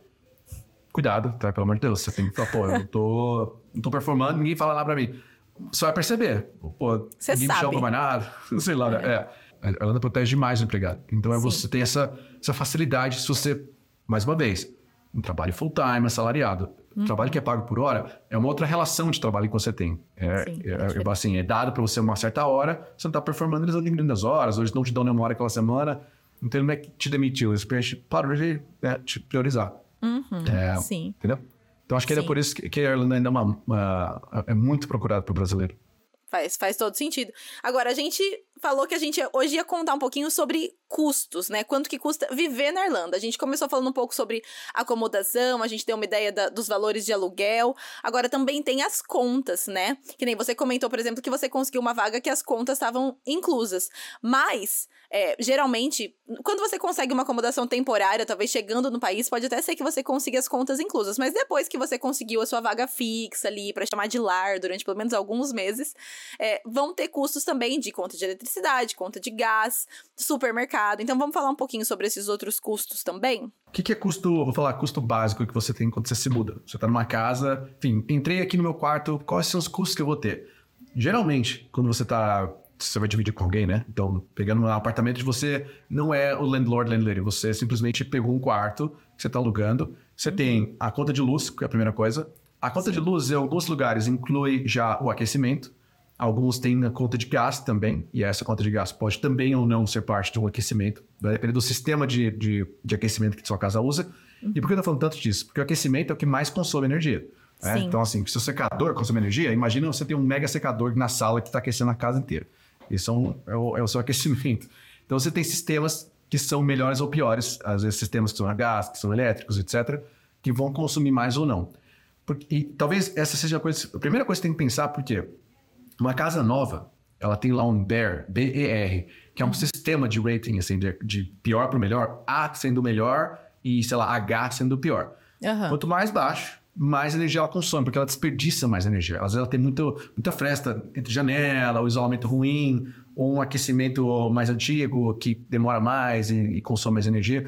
cuidado, tá? Pelo amor de Deus. Você tem que falar, pô, eu não tô, não tô performando, ninguém fala lá pra mim. Você vai perceber. Pô, Você ninguém me sabe. chama pra mais nada. *laughs* Sei lá, né? É. A Irlanda protege demais o empregado. Então, é você tem essa, essa facilidade se você, mais uma vez, um trabalho full-time, assalariado. Uhum. Trabalho que é pago por hora é uma outra relação de trabalho que você tem. É, Sim, é, é assim, é dado para você uma certa hora, você não está performando, eles diminuindo as horas, hoje não te dão nenhuma hora aquela semana. Então, não é que te demitiu, eles param de né, te priorizar. Uhum, é, sim. Entendeu? Então, acho que é por isso que a Irlanda ainda é, uma, uma, é muito procurada para o brasileiro. Faz, faz todo sentido. Agora, a gente falou que a gente hoje ia contar um pouquinho sobre custos, né? Quanto que custa viver na Irlanda. A gente começou falando um pouco sobre acomodação, a gente deu uma ideia da, dos valores de aluguel. Agora também tem as contas, né? Que nem você comentou, por exemplo, que você conseguiu uma vaga que as contas estavam inclusas. Mas, é, geralmente, quando você consegue uma acomodação temporária, talvez chegando no país, pode até ser que você consiga as contas inclusas. Mas depois que você conseguiu a sua vaga fixa ali, para chamar de lar, durante pelo menos alguns meses, é, vão ter custos também de conta de eletricidade, conta de gás, supermercado mercado. Então vamos falar um pouquinho sobre esses outros custos também? O que, que, é custo, vou falar, custo básico que você tem quando você se muda? Você está numa casa, enfim, entrei aqui no meu quarto, quais são os custos que eu vou ter? Geralmente, quando você está você vai dividir com alguém, né? Então, pegando um apartamento de você, não é o landlord, landlady. Você simplesmente pegou um quarto que você está alugando. Você uhum. tem a conta de luz, que é a primeira coisa. A conta Sim. de luz, em alguns lugares, inclui já o aquecimento. Alguns têm a conta de gás também, e essa conta de gás pode também ou não ser parte de um aquecimento, vai depender do sistema de, de, de aquecimento que sua casa usa. Uhum. E por que eu estou falando tanto disso? Porque o aquecimento é o que mais consome energia. Né? Então, assim, se o secador consome energia, imagina você ter um mega secador na sala que está aquecendo a casa inteira. Isso é, um, é, o, é o seu aquecimento. Então, você tem sistemas que são melhores ou piores, às vezes sistemas que são a gás, que são elétricos, etc., que vão consumir mais ou não. Porque, e talvez essa seja a, coisa, a primeira coisa que você tem que pensar, porque uma casa nova, ela tem lá um BER, B-E-R, que é um sistema de rating, assim, de, pior para o melhor, A sendo o melhor e, sei lá, H sendo o pior. Uhum. Quanto mais baixo, mais energia ela consome, porque ela desperdiça mais energia. Às vezes ela tem muito, muita fresta entre janela, o isolamento ruim, ou um aquecimento mais antigo que demora mais e, e consome mais energia.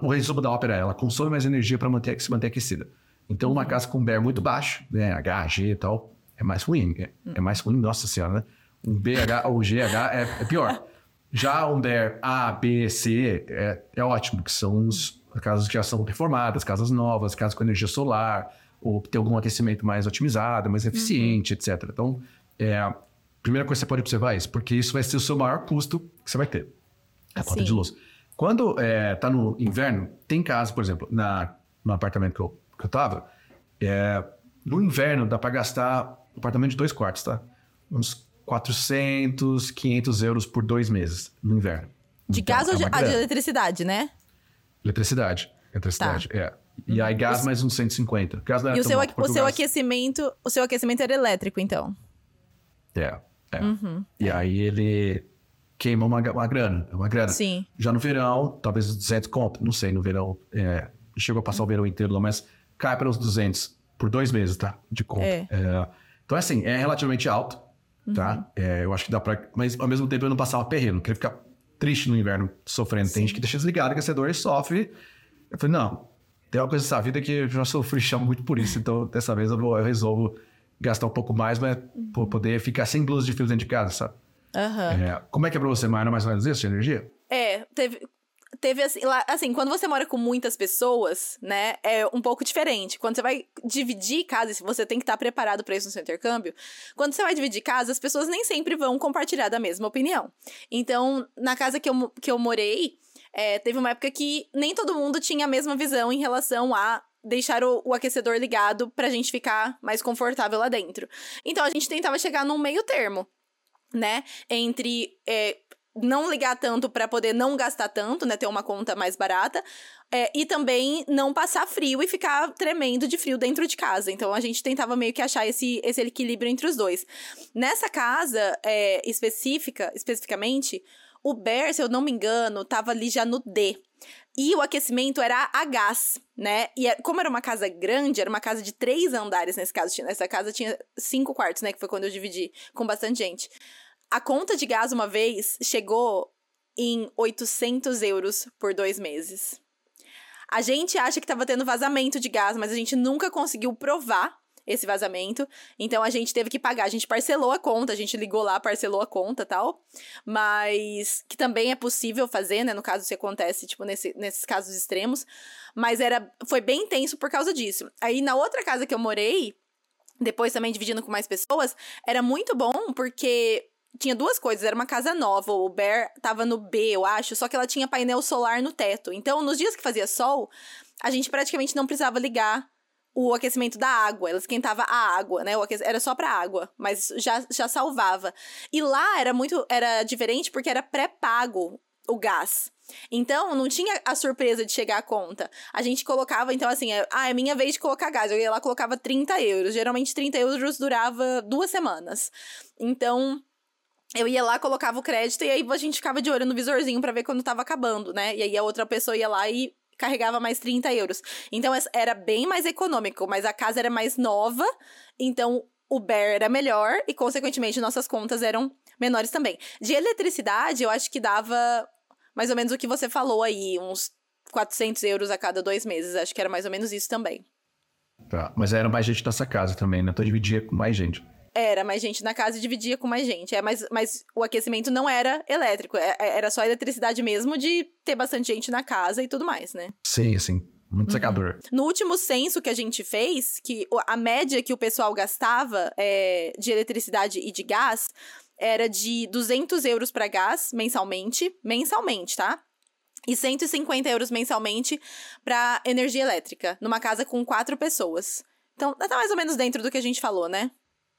O resumo da ópera é, ela consome mais energia para manter, se manter aquecida. Então, uma uhum. casa com BER muito baixo, né, H, G e tal, é mais ruim. É, é mais ruim, nossa senhora, né? Um BH ou GH é, é pior. Já um BER A, B, C é, é ótimo, que são os casas que já são reformadas, casas novas, casas com energia solar, ou tem algum aquecimento mais otimizado, mais eficiente, uhum. etc. Então, é, primeira coisa que você pode observar é isso, porque isso vai ser o seu maior custo que você vai ter. A conta de luz. Quando é, tá no inverno, tem casa, por exemplo, na, no apartamento que eu, que eu tava, é, no inverno dá para gastar apartamento de dois quartos, tá? Uns 400, 500 euros por dois meses no inverno. De então, gás ou de, ah, de, eletricidade, né? Eletricidade. Eletricidade, tá. é. E aí gás mais uns 150. Gás não é e o seu, o seu aquecimento, o seu aquecimento era elétrico, então? É, é. Uhum, e é. aí ele queima uma, uma grana, uma grana. Sim. Já no verão, talvez 200 conto, não sei, no verão, é, chegou a passar o verão inteiro lá, mas cai para uns 200 por dois meses, tá? De conta. É. é então, assim, é relativamente alto, tá? Uhum. É, eu acho que dá pra. Mas ao mesmo tempo eu não passava perrengue, não queria ficar triste no inverno sofrendo. Sim. Tem gente que deixa desligado aquecedor e sofre. Eu falei, não, tem uma coisa nessa vida que eu já sofri chamo muito por isso, então dessa vez eu, vou, eu resolvo gastar um pouco mais, mas uhum. poder ficar sem blusa de fio dentro de casa, sabe? Uhum. É, como é que é pra você, Mayra, mais ou menos isso, de energia? É, teve, teve assim, assim, quando você mora com muitas pessoas, né, é um pouco diferente. Quando você vai dividir casa, você tem que estar preparado para isso no seu intercâmbio. Quando você vai dividir casa, as pessoas nem sempre vão compartilhar da mesma opinião. Então, na casa que eu, que eu morei, é, teve uma época que nem todo mundo tinha a mesma visão em relação a deixar o, o, aquecedor ligado pra gente ficar mais confortável lá dentro. Então a gente tentava chegar num meio termo, né? Entre é, não ligar tanto para poder não gastar tanto, né? Ter uma conta mais barata. É, e também não passar frio e ficar tremendo de frio dentro de casa. Então a gente tentava meio que achar esse, esse equilíbrio entre os dois. Nessa casa é, específica, especificamente, o Bear, se eu não me engano, tava ali já no D. E o aquecimento era a gás, né? E é, como era uma casa grande, era uma casa de três andares nesse caso. Nessa casa tinha cinco quartos, né? Que foi quando eu dividi com bastante gente. A conta de gás uma vez chegou em 800 euros por dois meses. A gente acha que estava tendo vazamento de gás, mas a gente nunca conseguiu provar esse vazamento. Então a gente teve que pagar. A gente parcelou a conta, a gente ligou lá, parcelou a conta tal. Mas que também é possível fazer, né? No caso, se acontece, tipo, nesse, nesses casos extremos. Mas era foi bem intenso por causa disso. Aí na outra casa que eu morei, depois também dividindo com mais pessoas, era muito bom porque tinha duas coisas, era uma casa nova, o Bear tava no B, eu acho, só que ela tinha painel solar no teto. Então, nos dias que fazia sol, a gente praticamente não precisava ligar o aquecimento da água, ela esquentava a água, né? Aquec... Era só para água, mas já, já salvava. E lá era muito era diferente porque era pré-pago o gás. Então, não tinha a surpresa de chegar a conta. A gente colocava, então, assim, é, ah, é minha vez de colocar gás. Eu ia lá, colocava 30 euros. Geralmente, 30 euros durava duas semanas. Então, eu ia lá, colocava o crédito e aí a gente ficava de olho no visorzinho para ver quando tava acabando, né? E aí a outra pessoa ia lá e carregava mais 30 euros. Então era bem mais econômico, mas a casa era mais nova, então o Bear era melhor e, consequentemente, nossas contas eram menores também. De eletricidade, eu acho que dava mais ou menos o que você falou aí, uns 400 euros a cada dois meses. Acho que era mais ou menos isso também. Tá, mas era mais gente nessa casa também, né? Então dividia com mais gente. Era mais gente na casa e dividia com mais gente. É, mas, mas o aquecimento não era elétrico, é, é, era só eletricidade mesmo de ter bastante gente na casa e tudo mais, né? Sim, sim. Muito uhum. secador. No último censo que a gente fez, que a média que o pessoal gastava é, de eletricidade e de gás era de 200 euros para gás mensalmente. Mensalmente, tá? E 150 euros mensalmente para energia elétrica, numa casa com quatro pessoas. Então, tá mais ou menos dentro do que a gente falou, né?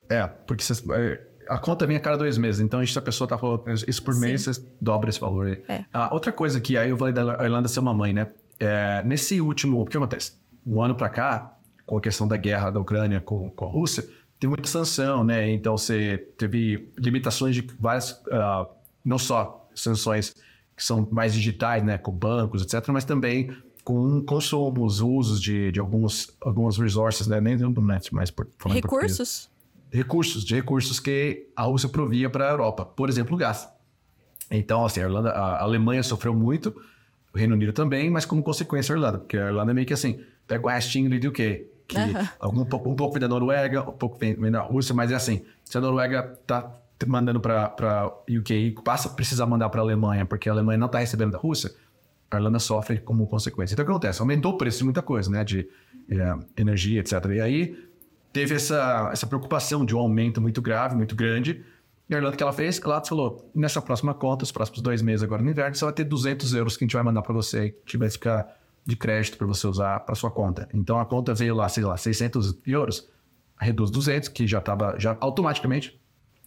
É, porque cês, é, a conta vem a cada dois meses. Então, se a pessoa tá falando isso por Sim. mês, você dobra esse valor aí. É. Ah, outra coisa que aí eu falei da Irlanda ser uma mãe, né? É, nesse último. O que acontece? Um ano para cá, com a questão da guerra da Ucrânia com, com a Rússia, teve muita sanção, né? Então, você teve limitações de várias. Uh, não só sanções que são mais digitais, né? Com bancos, etc., mas também com consumos, usos de, de alguns, alguns resources, né? Nem do net, mas por, Recursos? Recursos, de recursos que a Rússia provia para a Europa, por exemplo, o gás. Então, assim, a, Irlanda, a Alemanha sofreu muito, o Reino Unido também, mas como consequência a Irlanda, porque a Irlanda é meio que assim, pega o restinho ali do quê? Que uhum. um, pouco, um pouco vem da Noruega, um pouco vem, da Rússia, mas é assim, se a Noruega tá mandando para UK passa a precisar mandar para a Alemanha, porque a Alemanha não está recebendo da Rússia, a Irlanda sofre como consequência. Então, o que acontece? Aumentou o preço de muita coisa, né? De é, energia, etc. E aí, teve essa, essa preocupação de um aumento muito grave, muito grande. E a Irlanda, que ela fez? Claro, falou, nessa próxima conta, os próximos dois meses agora no inverno, você vai ter 200 euros que a gente vai mandar para você, que vai ficar de crédito para você usar para sua conta. Então, a conta veio lá, sei lá, 600 euros, reduz 200, que já estava, já automaticamente,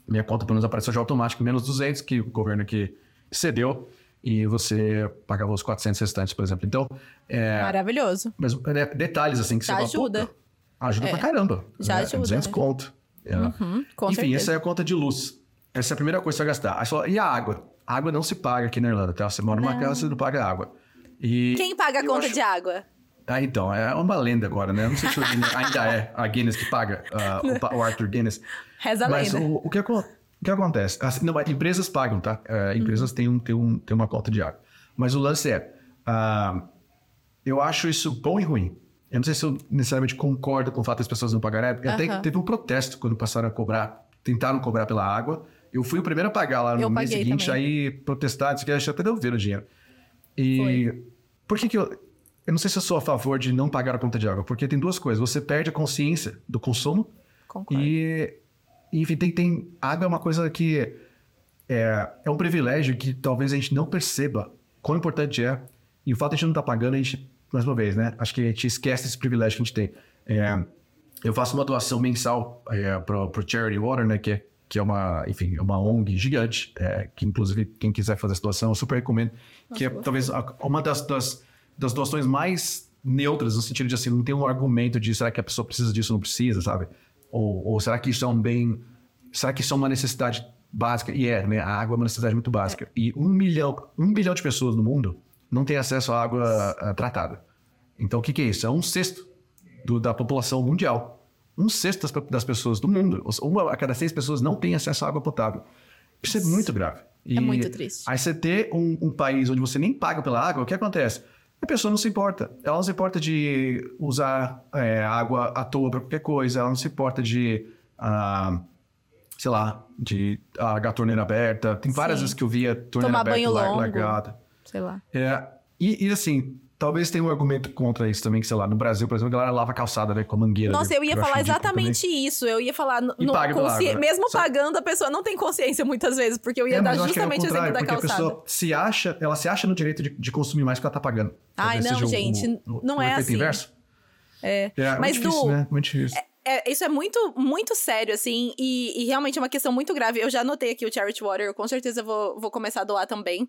minha conta pelo menos apareceu já automático, menos 200, que o governo aqui cedeu, e você pagava os 400 restantes, por exemplo. Então, é... Maravilhoso. Mas é, detalhes, assim, que já você ajuda. Fala, Ajuda é. pra caramba. Já né? ajuda. 200 né? conto. É. Uhum, Enfim, certeza. essa é a conta de luz. Essa é a primeira coisa que você vai gastar. Aí você fala, e a água? A água não se paga aqui na Irlanda, tá? Você mora numa não. casa, você não paga água. E Quem paga a conta acho... de água? Ah, então, é uma lenda agora, né? Não sei se *laughs* ainda é a Guinness que paga, uh, o, Arthur Guinness. Reza a Mas lenda. O, o, que, o que acontece? Assim, não, empresas pagam, tá? Uh, empresas têm, um, têm, um, têm uma conta de água. Mas o lance é, uh, eu acho isso bom e ruim. Eu não sei se eu necessariamente concordo com o fato das pessoas não pagarem. Uhum. Até teve um protesto quando passaram a cobrar, tentaram cobrar pela água. Eu fui o primeiro a pagar lá no eu mês seguinte, também. aí protestaram, que até devolveram o dinheiro. E Foi. por que que eu... Eu não sei se eu sou a favor de não pagar a conta de água, porque tem duas coisas. Você perde a consciência do consumo. Concordo. E, enfim, tem, tem... Água é uma coisa que é, é um privilégio que talvez a gente não perceba quão importante é. E o fato de a gente não estar tá pagando, a gente mais uma vez, né? Acho que a gente esquece esse privilégio que a gente tem. É, eu faço uma doação mensal é, para o Charity Water, né? Que é, que é uma, enfim, é uma ONG gigante, é, que inclusive quem quiser fazer essa doação, eu super recomendo. Nossa, que é talvez uma das, das, das doações mais neutras, no sentido de assim, não tem um argumento de será que a pessoa precisa disso ou não precisa, sabe? Ou, ou será que isso é um bem. Será que isso é uma necessidade básica? E é, né? A água é uma necessidade muito básica. É. E um milhão, um bilhão de pessoas no mundo não tem acesso à água uh, tratada. Então, o que, que, é isso? É um sexto do, da população mundial. Um sexto das, das, pessoas do mundo, uma a cada seis pessoas não tem acesso à água potável. Isso é muito grave. É e é muito triste. Aí você ter um, um, país onde você nem paga pela água, o que acontece? A pessoa não se importa. Ela não se importa de usar é, água à toa para qualquer coisa. Ela não se importa de, ah, sei lá, de largar a torneira aberta. Tem várias Sim. vezes que eu via torneira Tomar aberta banho lar- longo. largada. Sei lá. É, e, e, assim, talvez tenha um argumento contra isso também, que sei lá, no Brasil, por exemplo, a galera lava a calçada né, com a mangueira. Nossa, né, eu ia falar exatamente isso. Eu ia falar. no- paga consci- água? Mesmo Só- pagando, a pessoa não tem consciência muitas vezes, porque eu ia É, dar eu é justamente o exemplo da calçada. a pessoa se acha, ela se acha no direito de, de consumir mais porque ela tá pagando. Ai, não, gente, o- o- não o é assim. Inverso. É. É, Mas, muito difícil, Du, né? Muito difícil. É, isso é muito, muito sério, assim, e, e realmente é uma questão muito grave. Eu já anotei aqui o Charity Water, eu com certeza vou, vou começar a doar também.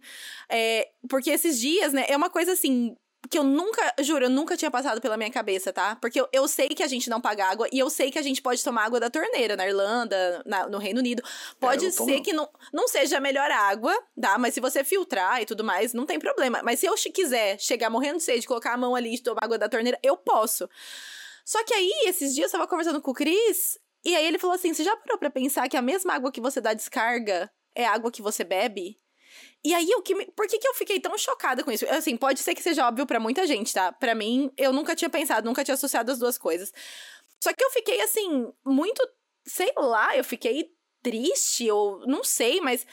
É, porque esses dias, né, é uma coisa assim. Que eu nunca, juro, eu nunca tinha passado pela minha cabeça, tá? Porque eu, eu sei que a gente não paga água e eu sei que a gente pode tomar água da torneira na Irlanda, na- no Reino Unido. Pode eu tomo, ser que não, não seja a melhor água, tá? Mas se você filtrar e tudo mais, não tem problema. Mas se eu quiser chegar morrendo de sede, colocar a mão ali e tomar água da torneira, eu posso. Só que aí, esses dias, eu tava conversando com o Cris, e aí ele falou assim: você já parou pra pensar que a mesma água que você dá descarga é a água que você bebe? E aí, o que me... por que, que eu fiquei tão chocada com isso? Assim, pode ser que seja óbvio pra muita gente, tá? Pra mim, eu nunca tinha pensado, nunca tinha associado as duas coisas. Só que eu fiquei, assim, muito. Sei lá, eu fiquei triste, ou não sei, mas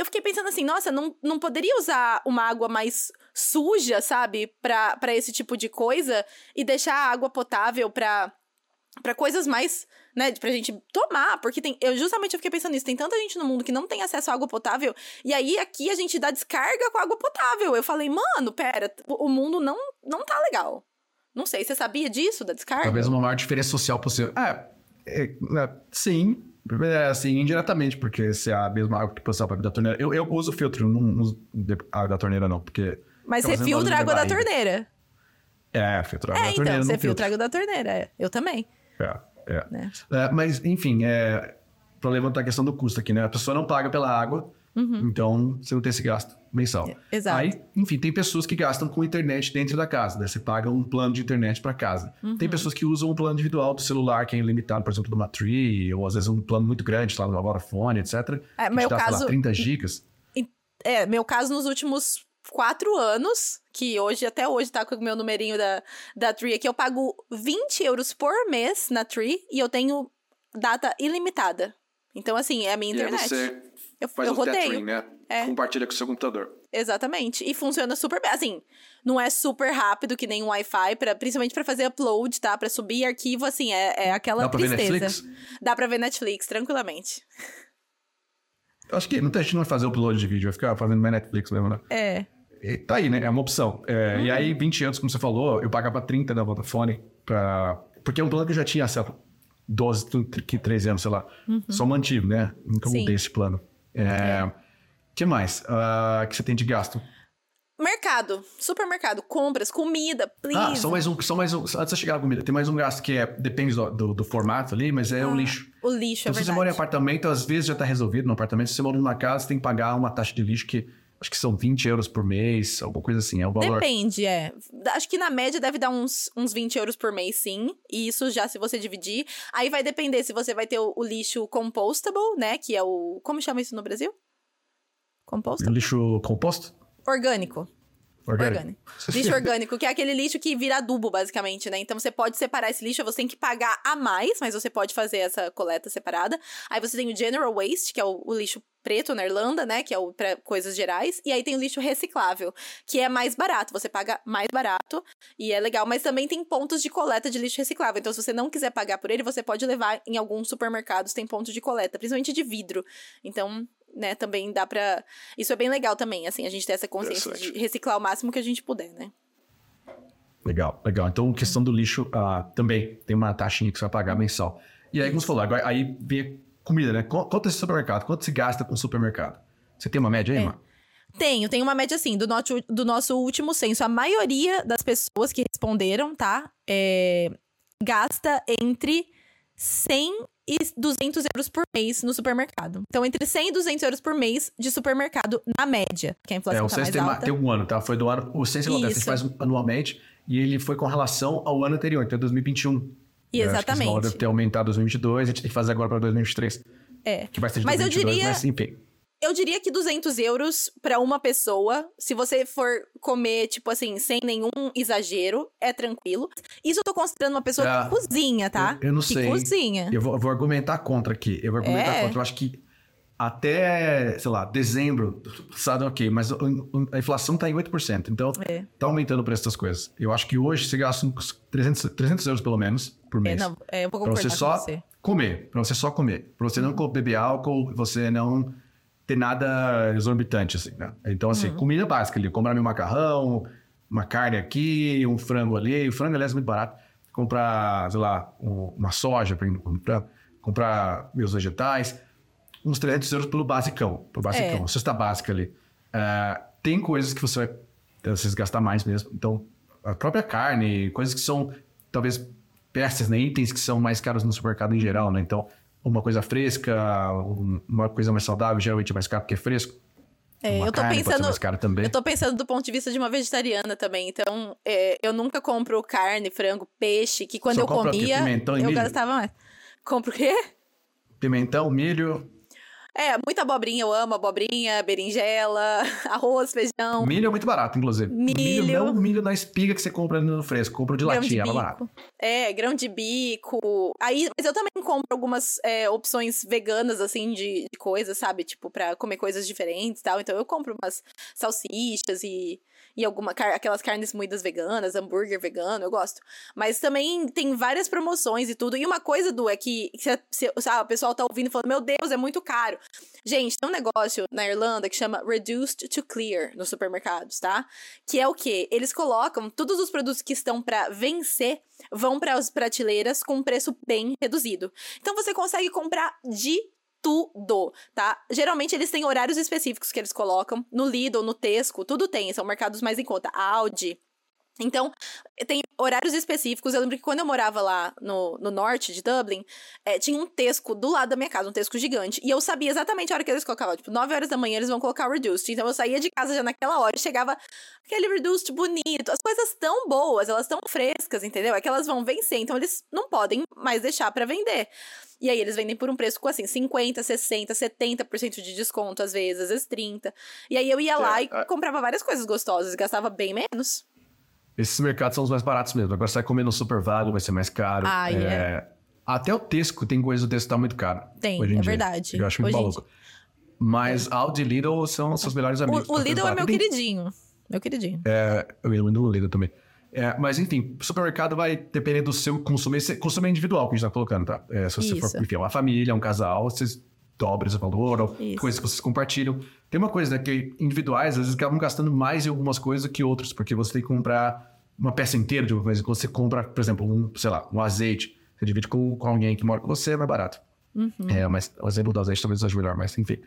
eu fiquei pensando assim, nossa, não, não poderia usar uma água mais suja, sabe, pra, esse tipo de coisa e deixar a água potável pra, coisas mais, né, pra gente tomar, porque tem, eu justamente eu fiquei pensando nisso, tem tanta gente no mundo que não tem acesso à água potável, e aí aqui a gente dá descarga com água potável. Eu falei, mano, pera, o o mundo não, não tá legal. Não sei, você sabia disso, da descarga? Talvez uma maior diferença social possível. Ah, é, é, sim. É, assim, indiretamente, porque se é a mesma água que pessoal bebe da torneira. Eu, eu uso filtro, não uso água da torneira, não, porque. Mas você filtra a água da torneira. É, filtro água É, da então, torneira. você não filtra a água da torneira. Eu também, É, é. né? É, mas, enfim, é, para levantar a questão do custo aqui, né? A pessoa não paga pela água, então você não tem esse gasto mensal. Uhum. É, exato. Aí, enfim, tem pessoas que gastam com internet dentro da casa, né? Você paga um plano de internet para casa. Uhum. Tem pessoas que usam um plano individual do celular, que é ilimitado, por exemplo, do Matrix, ou às vezes um plano muito grande, lá, do Vodafone, etc. É, que meu te dá, sei caso- lá, 30 gigas. É, meu caso nos últimos quatro anos, que hoje, até hoje, tá com o meu numerinho da, da Tree aqui, eu pago 20 euros por mês na Tree e eu tenho data ilimitada. Então, assim, é a minha internet. Eu, eu rodeio. né? É. Compartilha com o seu computador. Exatamente. E funciona super bem. Assim, não é super rápido que nem um Wi-Fi, pra, principalmente pra fazer upload, tá? Pra subir arquivo, assim, é, é aquela Dá pra ver. Netflix? Dá pra ver Netflix, tranquilamente. Eu acho que muita gente não vai fazer upload de vídeo, vai ficar fazendo mais Netflix mesmo, né? É. E tá aí, né? É uma opção. É, E aí, 20 anos, como você falou, eu pagava 30 da Vodafone pra... Porque é um plano que eu já tinha, sei lá, 12, que 13 anos, sei lá. Só mantive, né? Nunca Sim. mudei esse plano. É... que mais ah, que você tem de gasto? Mercado, supermercado, compras, comida, please. Ah, só mais um, só mais um. Antes de chegar na comida, tem mais um gasto que é, depende do, do, do formato ali, mas é o lixo. O lixo, Então, é se você verdade. mora em apartamento, às vezes já tá resolvido no apartamento. Se você mora numa casa, você tem que pagar uma taxa de lixo que acho que são 20 euros por mês, alguma coisa assim. É o valor. Depende, é. Acho que na média deve dar uns, uns 20 euros por mês, sim. E isso já se você dividir. Aí vai depender se você vai ter o, o lixo compostable, né? Que é o. Como chama isso no Brasil? Compostable? Lixo composto? Orgânico. Orgânico. Orgânico. Lixo orgânico, que é aquele lixo que vira adubo, basicamente, né? Então você pode separar esse lixo, você tem que pagar a mais, mas você pode fazer essa coleta separada. Aí você tem o General Waste, que é o, o lixo preto na Irlanda, né? Que é o pra coisas gerais. E aí tem o lixo reciclável, que é mais barato. Você paga mais barato e é legal. Mas também tem pontos de coleta de lixo reciclável. Então, se você não quiser pagar por ele, você pode levar em alguns supermercados, tem pontos de coleta, principalmente de vidro. Então, né, também dá pra. Isso é bem legal também, assim, a gente ter essa consciência de reciclar o máximo que a gente puder, né? Legal, legal. Então, questão do lixo ah, também tem uma taxinha que você vai pagar mensal. E aí, como você falou, agora, aí vem comida, né? Qu- Quanto é esse supermercado? Quanto se gasta com supermercado? Você tem uma média aí, É. mano? Tenho, tem uma média assim, do, nosso do nosso último censo. A maioria das pessoas que responderam, tá? é, gasta entre 100 e 200 euros por mês no supermercado. Então, entre 100 e 200 euros por mês de supermercado, na média. Que a É, inflação o tá mais tem, alta. tem um ano, tá? Foi do ano. O censo acontece, a gente Isso. faz anualmente e ele foi com relação ao ano anterior, então 2021. E Eu acho que exatamente. deve ter aumentado em 2022, a gente tem que fazer agora para 2023. É. Que vai ser de Mas eu 2022, diria- mas enfim. Eu diria que 200 euros para uma pessoa, se você for comer, tipo assim, sem nenhum exagero, é tranquilo. Isso eu tô considerando uma pessoa É, que cozinha, tá? eu- eu não que sei. cozinha. Eu vou, eu vou argumentar contra aqui. Eu vou argumentar É. contra. Eu acho que até, sei lá, dezembro, passado ok, mas a inflação tá em 8%. Então, É. tá aumentando o preço das coisas. Eu acho que hoje você gasta uns 300, 300 euros pelo menos por É, mês. não, é, eu vou Pra concordar você só você. comer. Pra você só comer. Pra você não co- beber álcool, você não ter nada exorbitante, assim, né? Então, Uhum. assim, comida básica ali. Comprar meu macarrão, uma carne aqui, um frango ali. O frango, aliás, é muito barato. Comprar, sei lá, um- uma soja pra comprar, comprar meus vegetais. Uns 300 euros pelo basicão. Pelo basicão. É. Cesta básica ali. Ah, tem coisas que você vai vezes gastar mais mesmo. Então, a própria carne, coisas que são talvez peças, né? Itens que são mais caros no supermercado em geral, né? Então, uma coisa fresca, um- uma coisa mais saudável, geralmente é mais caro porque é fresco. É, uma eu tô carne pensando. mais cara também. Eu tô pensando do ponto de vista de uma vegetariana também. Então, é, eu nunca compro carne, frango, peixe, que quando Só eu comia, Pimentão e eu milho? gastava mais. Compro o quê? Pimentão, milho. É, muita abobrinha, eu amo abobrinha, berinjela, *laughs* arroz, feijão. Milho é muito barato, inclusive. Milho. não milho na espiga que você compra no fresco. Compra de grão de latinha, é mais bico. barato. É, grão de bico. Aí, mas eu também compro algumas é, opções veganas, assim, de, de coisas, sabe? Tipo, pra comer coisas diferentes e tal. Então eu compro umas salsichas e, e alguma, car- aquelas carnes moídas veganas, hambúrguer vegano, eu gosto. Mas também tem várias promoções e tudo. E uma coisa, Du, é que se, se- sabe, o pessoal tá ouvindo falando, meu Deus, é muito caro. Gente, tem um negócio na Irlanda que chama Reduced to Clear nos supermercados, tá? Que é o quê? Eles colocam todos os produtos que estão pra vencer vão para as prateleiras com um preço bem reduzido. Então você consegue comprar de tudo, tá? Geralmente eles têm horários específicos que eles colocam no Lidl, no Tesco, tudo tem, são mercados mais em conta. Audi, então, tem horários específicos. Eu lembro que quando eu morava lá no, no norte de Dublin, eh, tinha um Tesco do lado da minha casa, um Tesco gigante. E eu sabia exatamente a hora que eles colocavam. Tipo, 9 horas da manhã eles vão colocar o Reduced. Então eu saía de casa já naquela hora e chegava aquele Reduced bonito. As coisas tão boas, elas tão frescas, entendeu? É que elas vão vencer. Então eles não podem mais deixar pra vender. E aí eles vendem por um preço com assim, 50, 60, 70% de desconto, às vezes, às vezes 30. E aí eu ia lá É, e é. comprava várias coisas gostosas, gastava bem menos. Esses mercados são os mais baratos mesmo. Agora você vai comer no Super Vago, vai ser mais caro. Ah, É, Até o Tesco tem coisa do Tesco que tá muito caro. Tem, é dia. verdade. Eu acho muito Hoje maluco. Mas Audi e Lidl são seus melhores amigos. O, o pra Lidl é meu Tem- queridinho. Meu queridinho. É, eu muito no Lidl também. É, mas enfim, o supermercado vai depender do seu consumo. Esse consumo é individual que a gente tá colocando, tá? É, se você Isso. for, enfim, uma família, um casal, vocês dobram esse valor, coisas que vocês compartilham. Tem uma coisa, né, que individuais, às vezes, acabam gastando mais em algumas coisas que outras, porque você tem que comprar uma peça inteira de uma coisa. Quando você compra, por exemplo, um, sei lá, um azeite, você divide com, com alguém que mora com você, é mais barato. Uhum. É, mas o exemplo do azeite talvez seja melhor, mas enfim.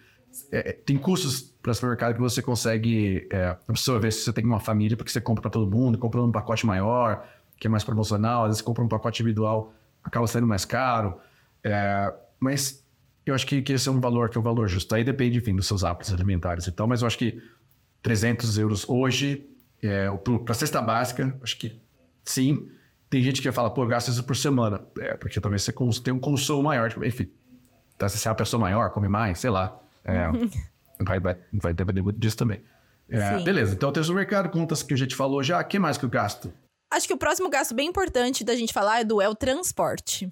É, é, tem custos para supermercado que você consegue é, absorver se você tem uma família, porque você compra para todo mundo, compra um pacote maior, que é mais promocional, às vezes compra um pacote individual, acaba saindo mais caro. É, mas eu acho que, que esse é um valor que é um valor justo. Aí depende, enfim, dos seus hábitos alimentares e tal, mas eu acho que 300 euros hoje, é, para cesta básica, acho que sim. Tem gente que fala, pô, eu gasto isso por semana. É, porque talvez você tenha um consumo maior. tipo, Enfim, tá, se você é uma pessoa maior, come mais, sei lá. É, *laughs* vai, vai, vai depender muito disso também. É, beleza, então tem o mercado, contas que a gente falou já. O que mais que eu gasto? Acho que o próximo gasto bem importante da gente falar é do é o transporte.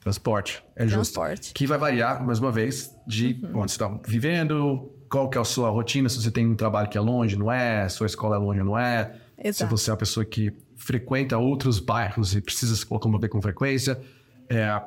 Transporte. É justo. Transporte. Que vai variar, mais uma vez, de onde você está vivendo, qual que é a sua rotina, se você tem um trabalho que é longe, não é, sua escola é longe, não é. Se Exato. você é uma pessoa que frequenta outros bairros e precisa se locomover com frequência. É,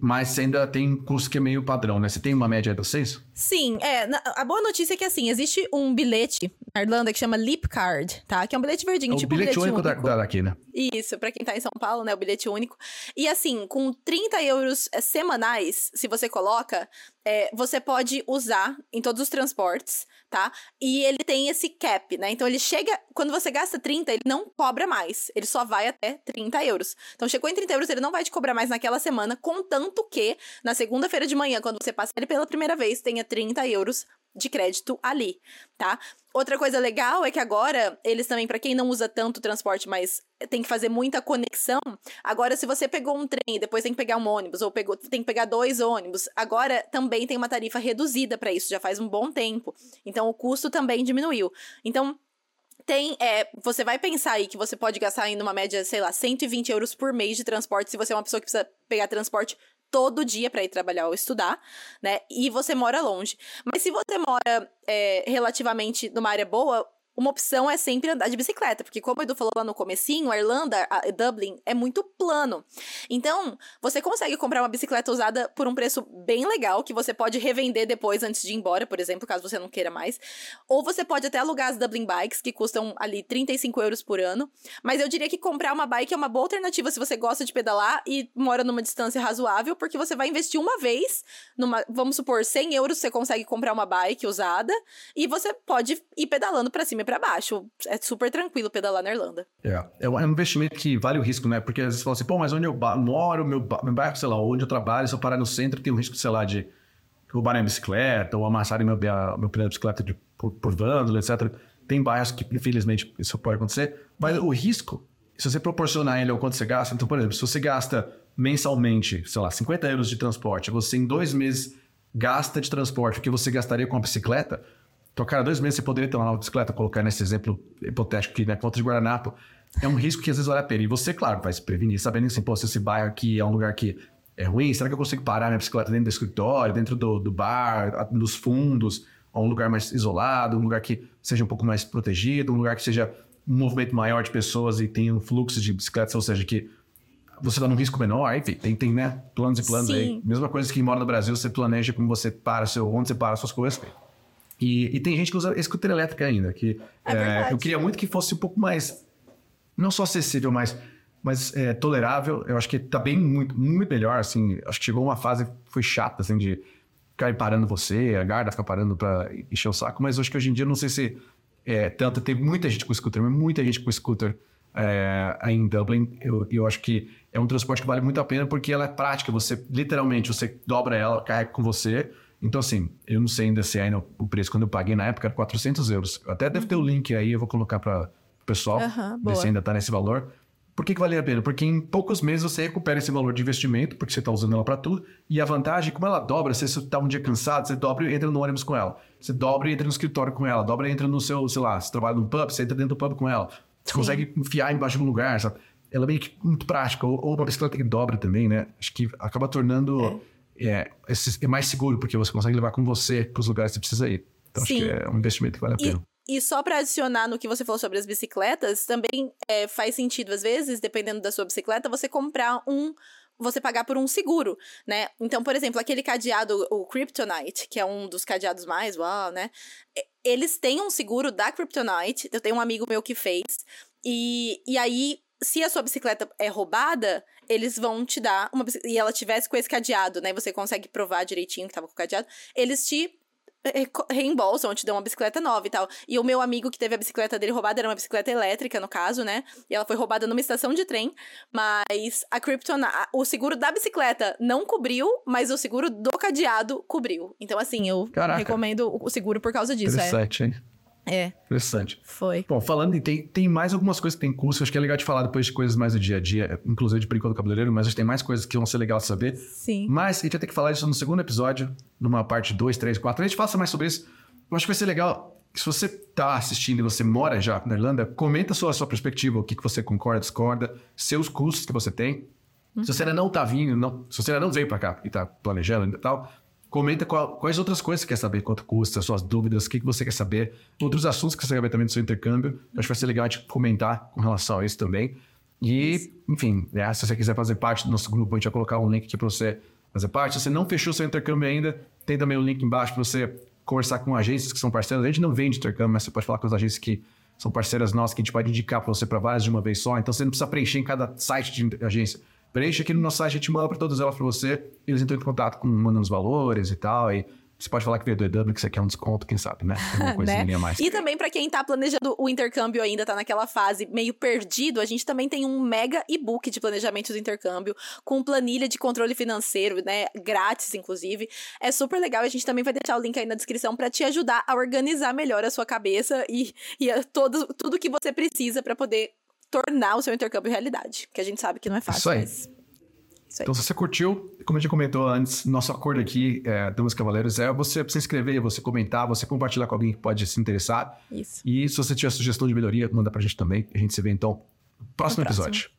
mas ainda tem custo que é meio padrão, né? Você tem uma média de vocês? Sim, é. na- a boa notícia é que, assim, existe um bilhete na Irlanda que chama Leap Card, tá? Que é um bilhete verdinho, É tipo bilhete um bilhete único, único. Da, da- daqui, né? Isso, pra quem tá em São Paulo, né? O bilhete único. E assim, com 30 euros eh, semanais, se você coloca, eh, você pode usar em todos os transportes, tá? E ele tem esse cap, né? Então ele chega. Quando você gasta 30, ele não cobra mais. Ele só vai até 30 euros. Então chegou em 30 euros, ele não vai te cobrar mais naquela semana, contanto que na segunda-feira de manhã, quando você passar ele pela primeira vez, tenha 30 euros de crédito ali, tá? Outra coisa legal é que agora, eles também, para quem não usa tanto transporte, mas tem que fazer muita conexão, agora se você pegou um trem, depois tem que pegar um ônibus, ou pegou, tem que pegar dois ônibus, agora também tem uma tarifa reduzida para isso, já faz um bom tempo. Então o custo também diminuiu. Então, tem, é, você vai pensar aí que você pode gastar ainda uma média, sei lá, 120 euros por mês de transporte se você é uma pessoa que precisa pegar transporte todo dia para ir trabalhar ou estudar, né? E você mora longe. Mas se você mora é, relativamente numa área boa, uma opção é sempre andar de bicicleta, porque como o Edu falou lá no comecinho, a Irlanda, a Dublin, é muito plano. Então, você consegue comprar uma bicicleta usada por um preço bem legal, que você pode revender depois antes de ir embora, por exemplo, caso você não queira mais. Ou você pode até alugar as Dublin Bikes, que custam ali 35 euros por ano. Mas eu diria que comprar uma bike é uma boa alternativa se você gosta de pedalar e mora numa distância razoável, porque você vai investir uma vez, numa, vamos supor, 100 euros você consegue comprar uma bike usada, e você pode ir pedalando para cima para baixo. É super tranquilo pedalar na Irlanda. É, é um investimento que vale o risco, né? Porque às vezes você fala assim, pô, mas onde eu moro, meu, meu bairro, sei lá, onde eu trabalho, se eu parar no centro, tem um risco, sei lá, de roubarem a bicicleta ou amassarem meu, meu pneu de bicicleta de, por, por vândalo, etc. Tem bairros que, infelizmente, isso pode acontecer. Mas o risco, se você proporcionar ele ao quanto você gasta, então, por exemplo, se você gasta mensalmente, sei lá, 50 euros de transporte, você em dois meses gasta de transporte o que você gastaria com a bicicleta, então, cada dois meses você poderia ter uma nova bicicleta, colocar nesse exemplo hipotético aqui, né? Conta de Guaranapo. É um risco que às vezes vale a pena. E você, claro, vai se prevenir, sabendo assim, pô, se esse bairro aqui é um lugar que é ruim, será que eu consigo parar minha bicicleta dentro do escritório, dentro do, do bar, dos fundos, ou um lugar mais isolado, um lugar que seja um pouco mais protegido, um lugar que seja um movimento maior de pessoas e tenha um fluxo de bicicletas, ou seja, que você está num risco menor, enfim, tem, tem né, planos e planos Sim. aí. Mesma coisa que mora no Brasil, você planeja como você para seu, onde você para suas coisas. E, e, tem gente que usa scooter elétrica ainda, que é é, eu queria muito que fosse um pouco mais, não só acessível, mas, mas é, tolerável. Eu acho que tá bem, muito, muito melhor, assim. Acho que chegou uma fase que foi chata, assim, de ficar parando você, a guarda ficar parando para encher o saco, mas acho que hoje em dia, não sei se é, tanto, tem muita gente com scooter, mas muita gente com scooter é, aí em Dublin. Eu, eu acho que é um transporte que vale muito a pena porque ela é prática. Você, literalmente, você dobra ela, carrega com você então, assim, eu não sei ainda se é ainda o preço. Quando eu paguei na época era 400 euros. Até deve ter o link aí, eu vou colocar para o pessoal, uhum, ver se ainda está nesse valor. Por que, que vale a pena? Porque em poucos meses você recupera esse valor de investimento, porque você está usando ela para tudo. E a vantagem, como ela dobra, se você está um dia cansado, você dobra e entra no ônibus com ela. Você dobra e entra no escritório com ela. Dobra e entra no seu, sei lá, você trabalha num pub, você entra dentro do pub com ela. Você Sim. consegue enfiar embaixo de um lugar, sabe? Ela é meio que muito prática. Ou, ou uma bicicleta que dobra também, né? Acho que acaba tornando... É é, é mais seguro, porque você consegue levar com você para os lugares que você precisa ir. Então, Sim. acho que é um investimento que vale a pena. E, e só para adicionar no que você falou sobre as bicicletas, também é, faz sentido, às vezes, dependendo da sua bicicleta, você comprar um você pagar por um seguro, né? Então, por exemplo, aquele cadeado, o Kryptonite, que é um dos cadeados mais, uau, né? Eles têm um seguro da Kryptonite, eu tenho um amigo meu que fez, e, e aí se a sua bicicleta é roubada, eles vão te dar uma e ela tivesse com esse cadeado, né? Você consegue provar direitinho que tava com o cadeado. Eles te eh, reembolsam, te dão uma bicicleta nova e tal. E o meu amigo que teve a bicicleta dele roubada era uma bicicleta elétrica, no caso, né? E ela foi roubada numa estação de trem. Mas a Krypton, o seguro da bicicleta não cobriu, mas o seguro do cadeado cobriu. Então, assim, eu Caraca. recomendo o seguro por causa disso. É. Interessante, é. hein? É. Interessante. Foi. Bom, falando, tem, tem mais algumas coisas que tem curso, acho que é legal de falar depois de coisas mais do dia a dia, inclusive de Brinco do Cabeleireiro, mas acho que tem mais coisas que vão ser legal de saber. Sim. Mas a gente vai ter que falar isso no segundo episódio, numa parte 2, 3, 4. A gente faça mais sobre isso. Eu acho que vai ser legal. Se você está assistindo e você mora já na Irlanda, comenta sua, a sua perspectiva, o que, que você concorda, discorda, seus custos que você tem. Uhum. Se você ainda não está vindo, não, se você ainda não veio para cá e está planejando e tal, Comenta qual, quais outras coisas você quer saber, quanto custa, suas dúvidas, o que, que você quer saber, outros assuntos que você quer saber também do seu intercâmbio. Acho que vai ser legal a gente comentar com relação a isso também. E, enfim, né, se você quiser fazer parte do nosso grupo, a gente vai colocar um link aqui para você fazer parte. Se você não fechou seu intercâmbio ainda, tem também um link embaixo para você conversar com agências que são parceiras. A gente não vende intercâmbio, mas você pode falar com as agências que são parceiras nossas, que a gente pode indicar para você para várias de uma vez só. Então você não precisa preencher em cada site de agência Preenche aqui no nosso site, a gente manda para todas elas para você. Eles entram em contato com mandando os valores e tal. E Você pode falar que veio do EW, que você quer um desconto, quem sabe, né? Tem uma *laughs* coisinha né? mais. E também para quem tá planejando o intercâmbio ainda, tá naquela fase meio perdido, a gente também tem um mega e-book de planejamento do intercâmbio, com planilha de controle financeiro, né? Grátis, inclusive. É super legal. A gente também vai deixar o link aí na descrição para te ajudar a organizar melhor a sua cabeça e, e a todo, tudo que você precisa para poder tornar o seu intercâmbio realidade. Que a gente sabe que não é fácil. Isso aí. Mas... Então, se você curtiu, como a gente comentou antes, nosso acordo aqui, é, Damas Cavaleiros, é você se inscrever, você comentar, você compartilhar com alguém que pode se interessar. Isso. E se você tiver sugestão de melhoria, manda pra gente também. A gente se vê então no próximo, No próximo. episódio.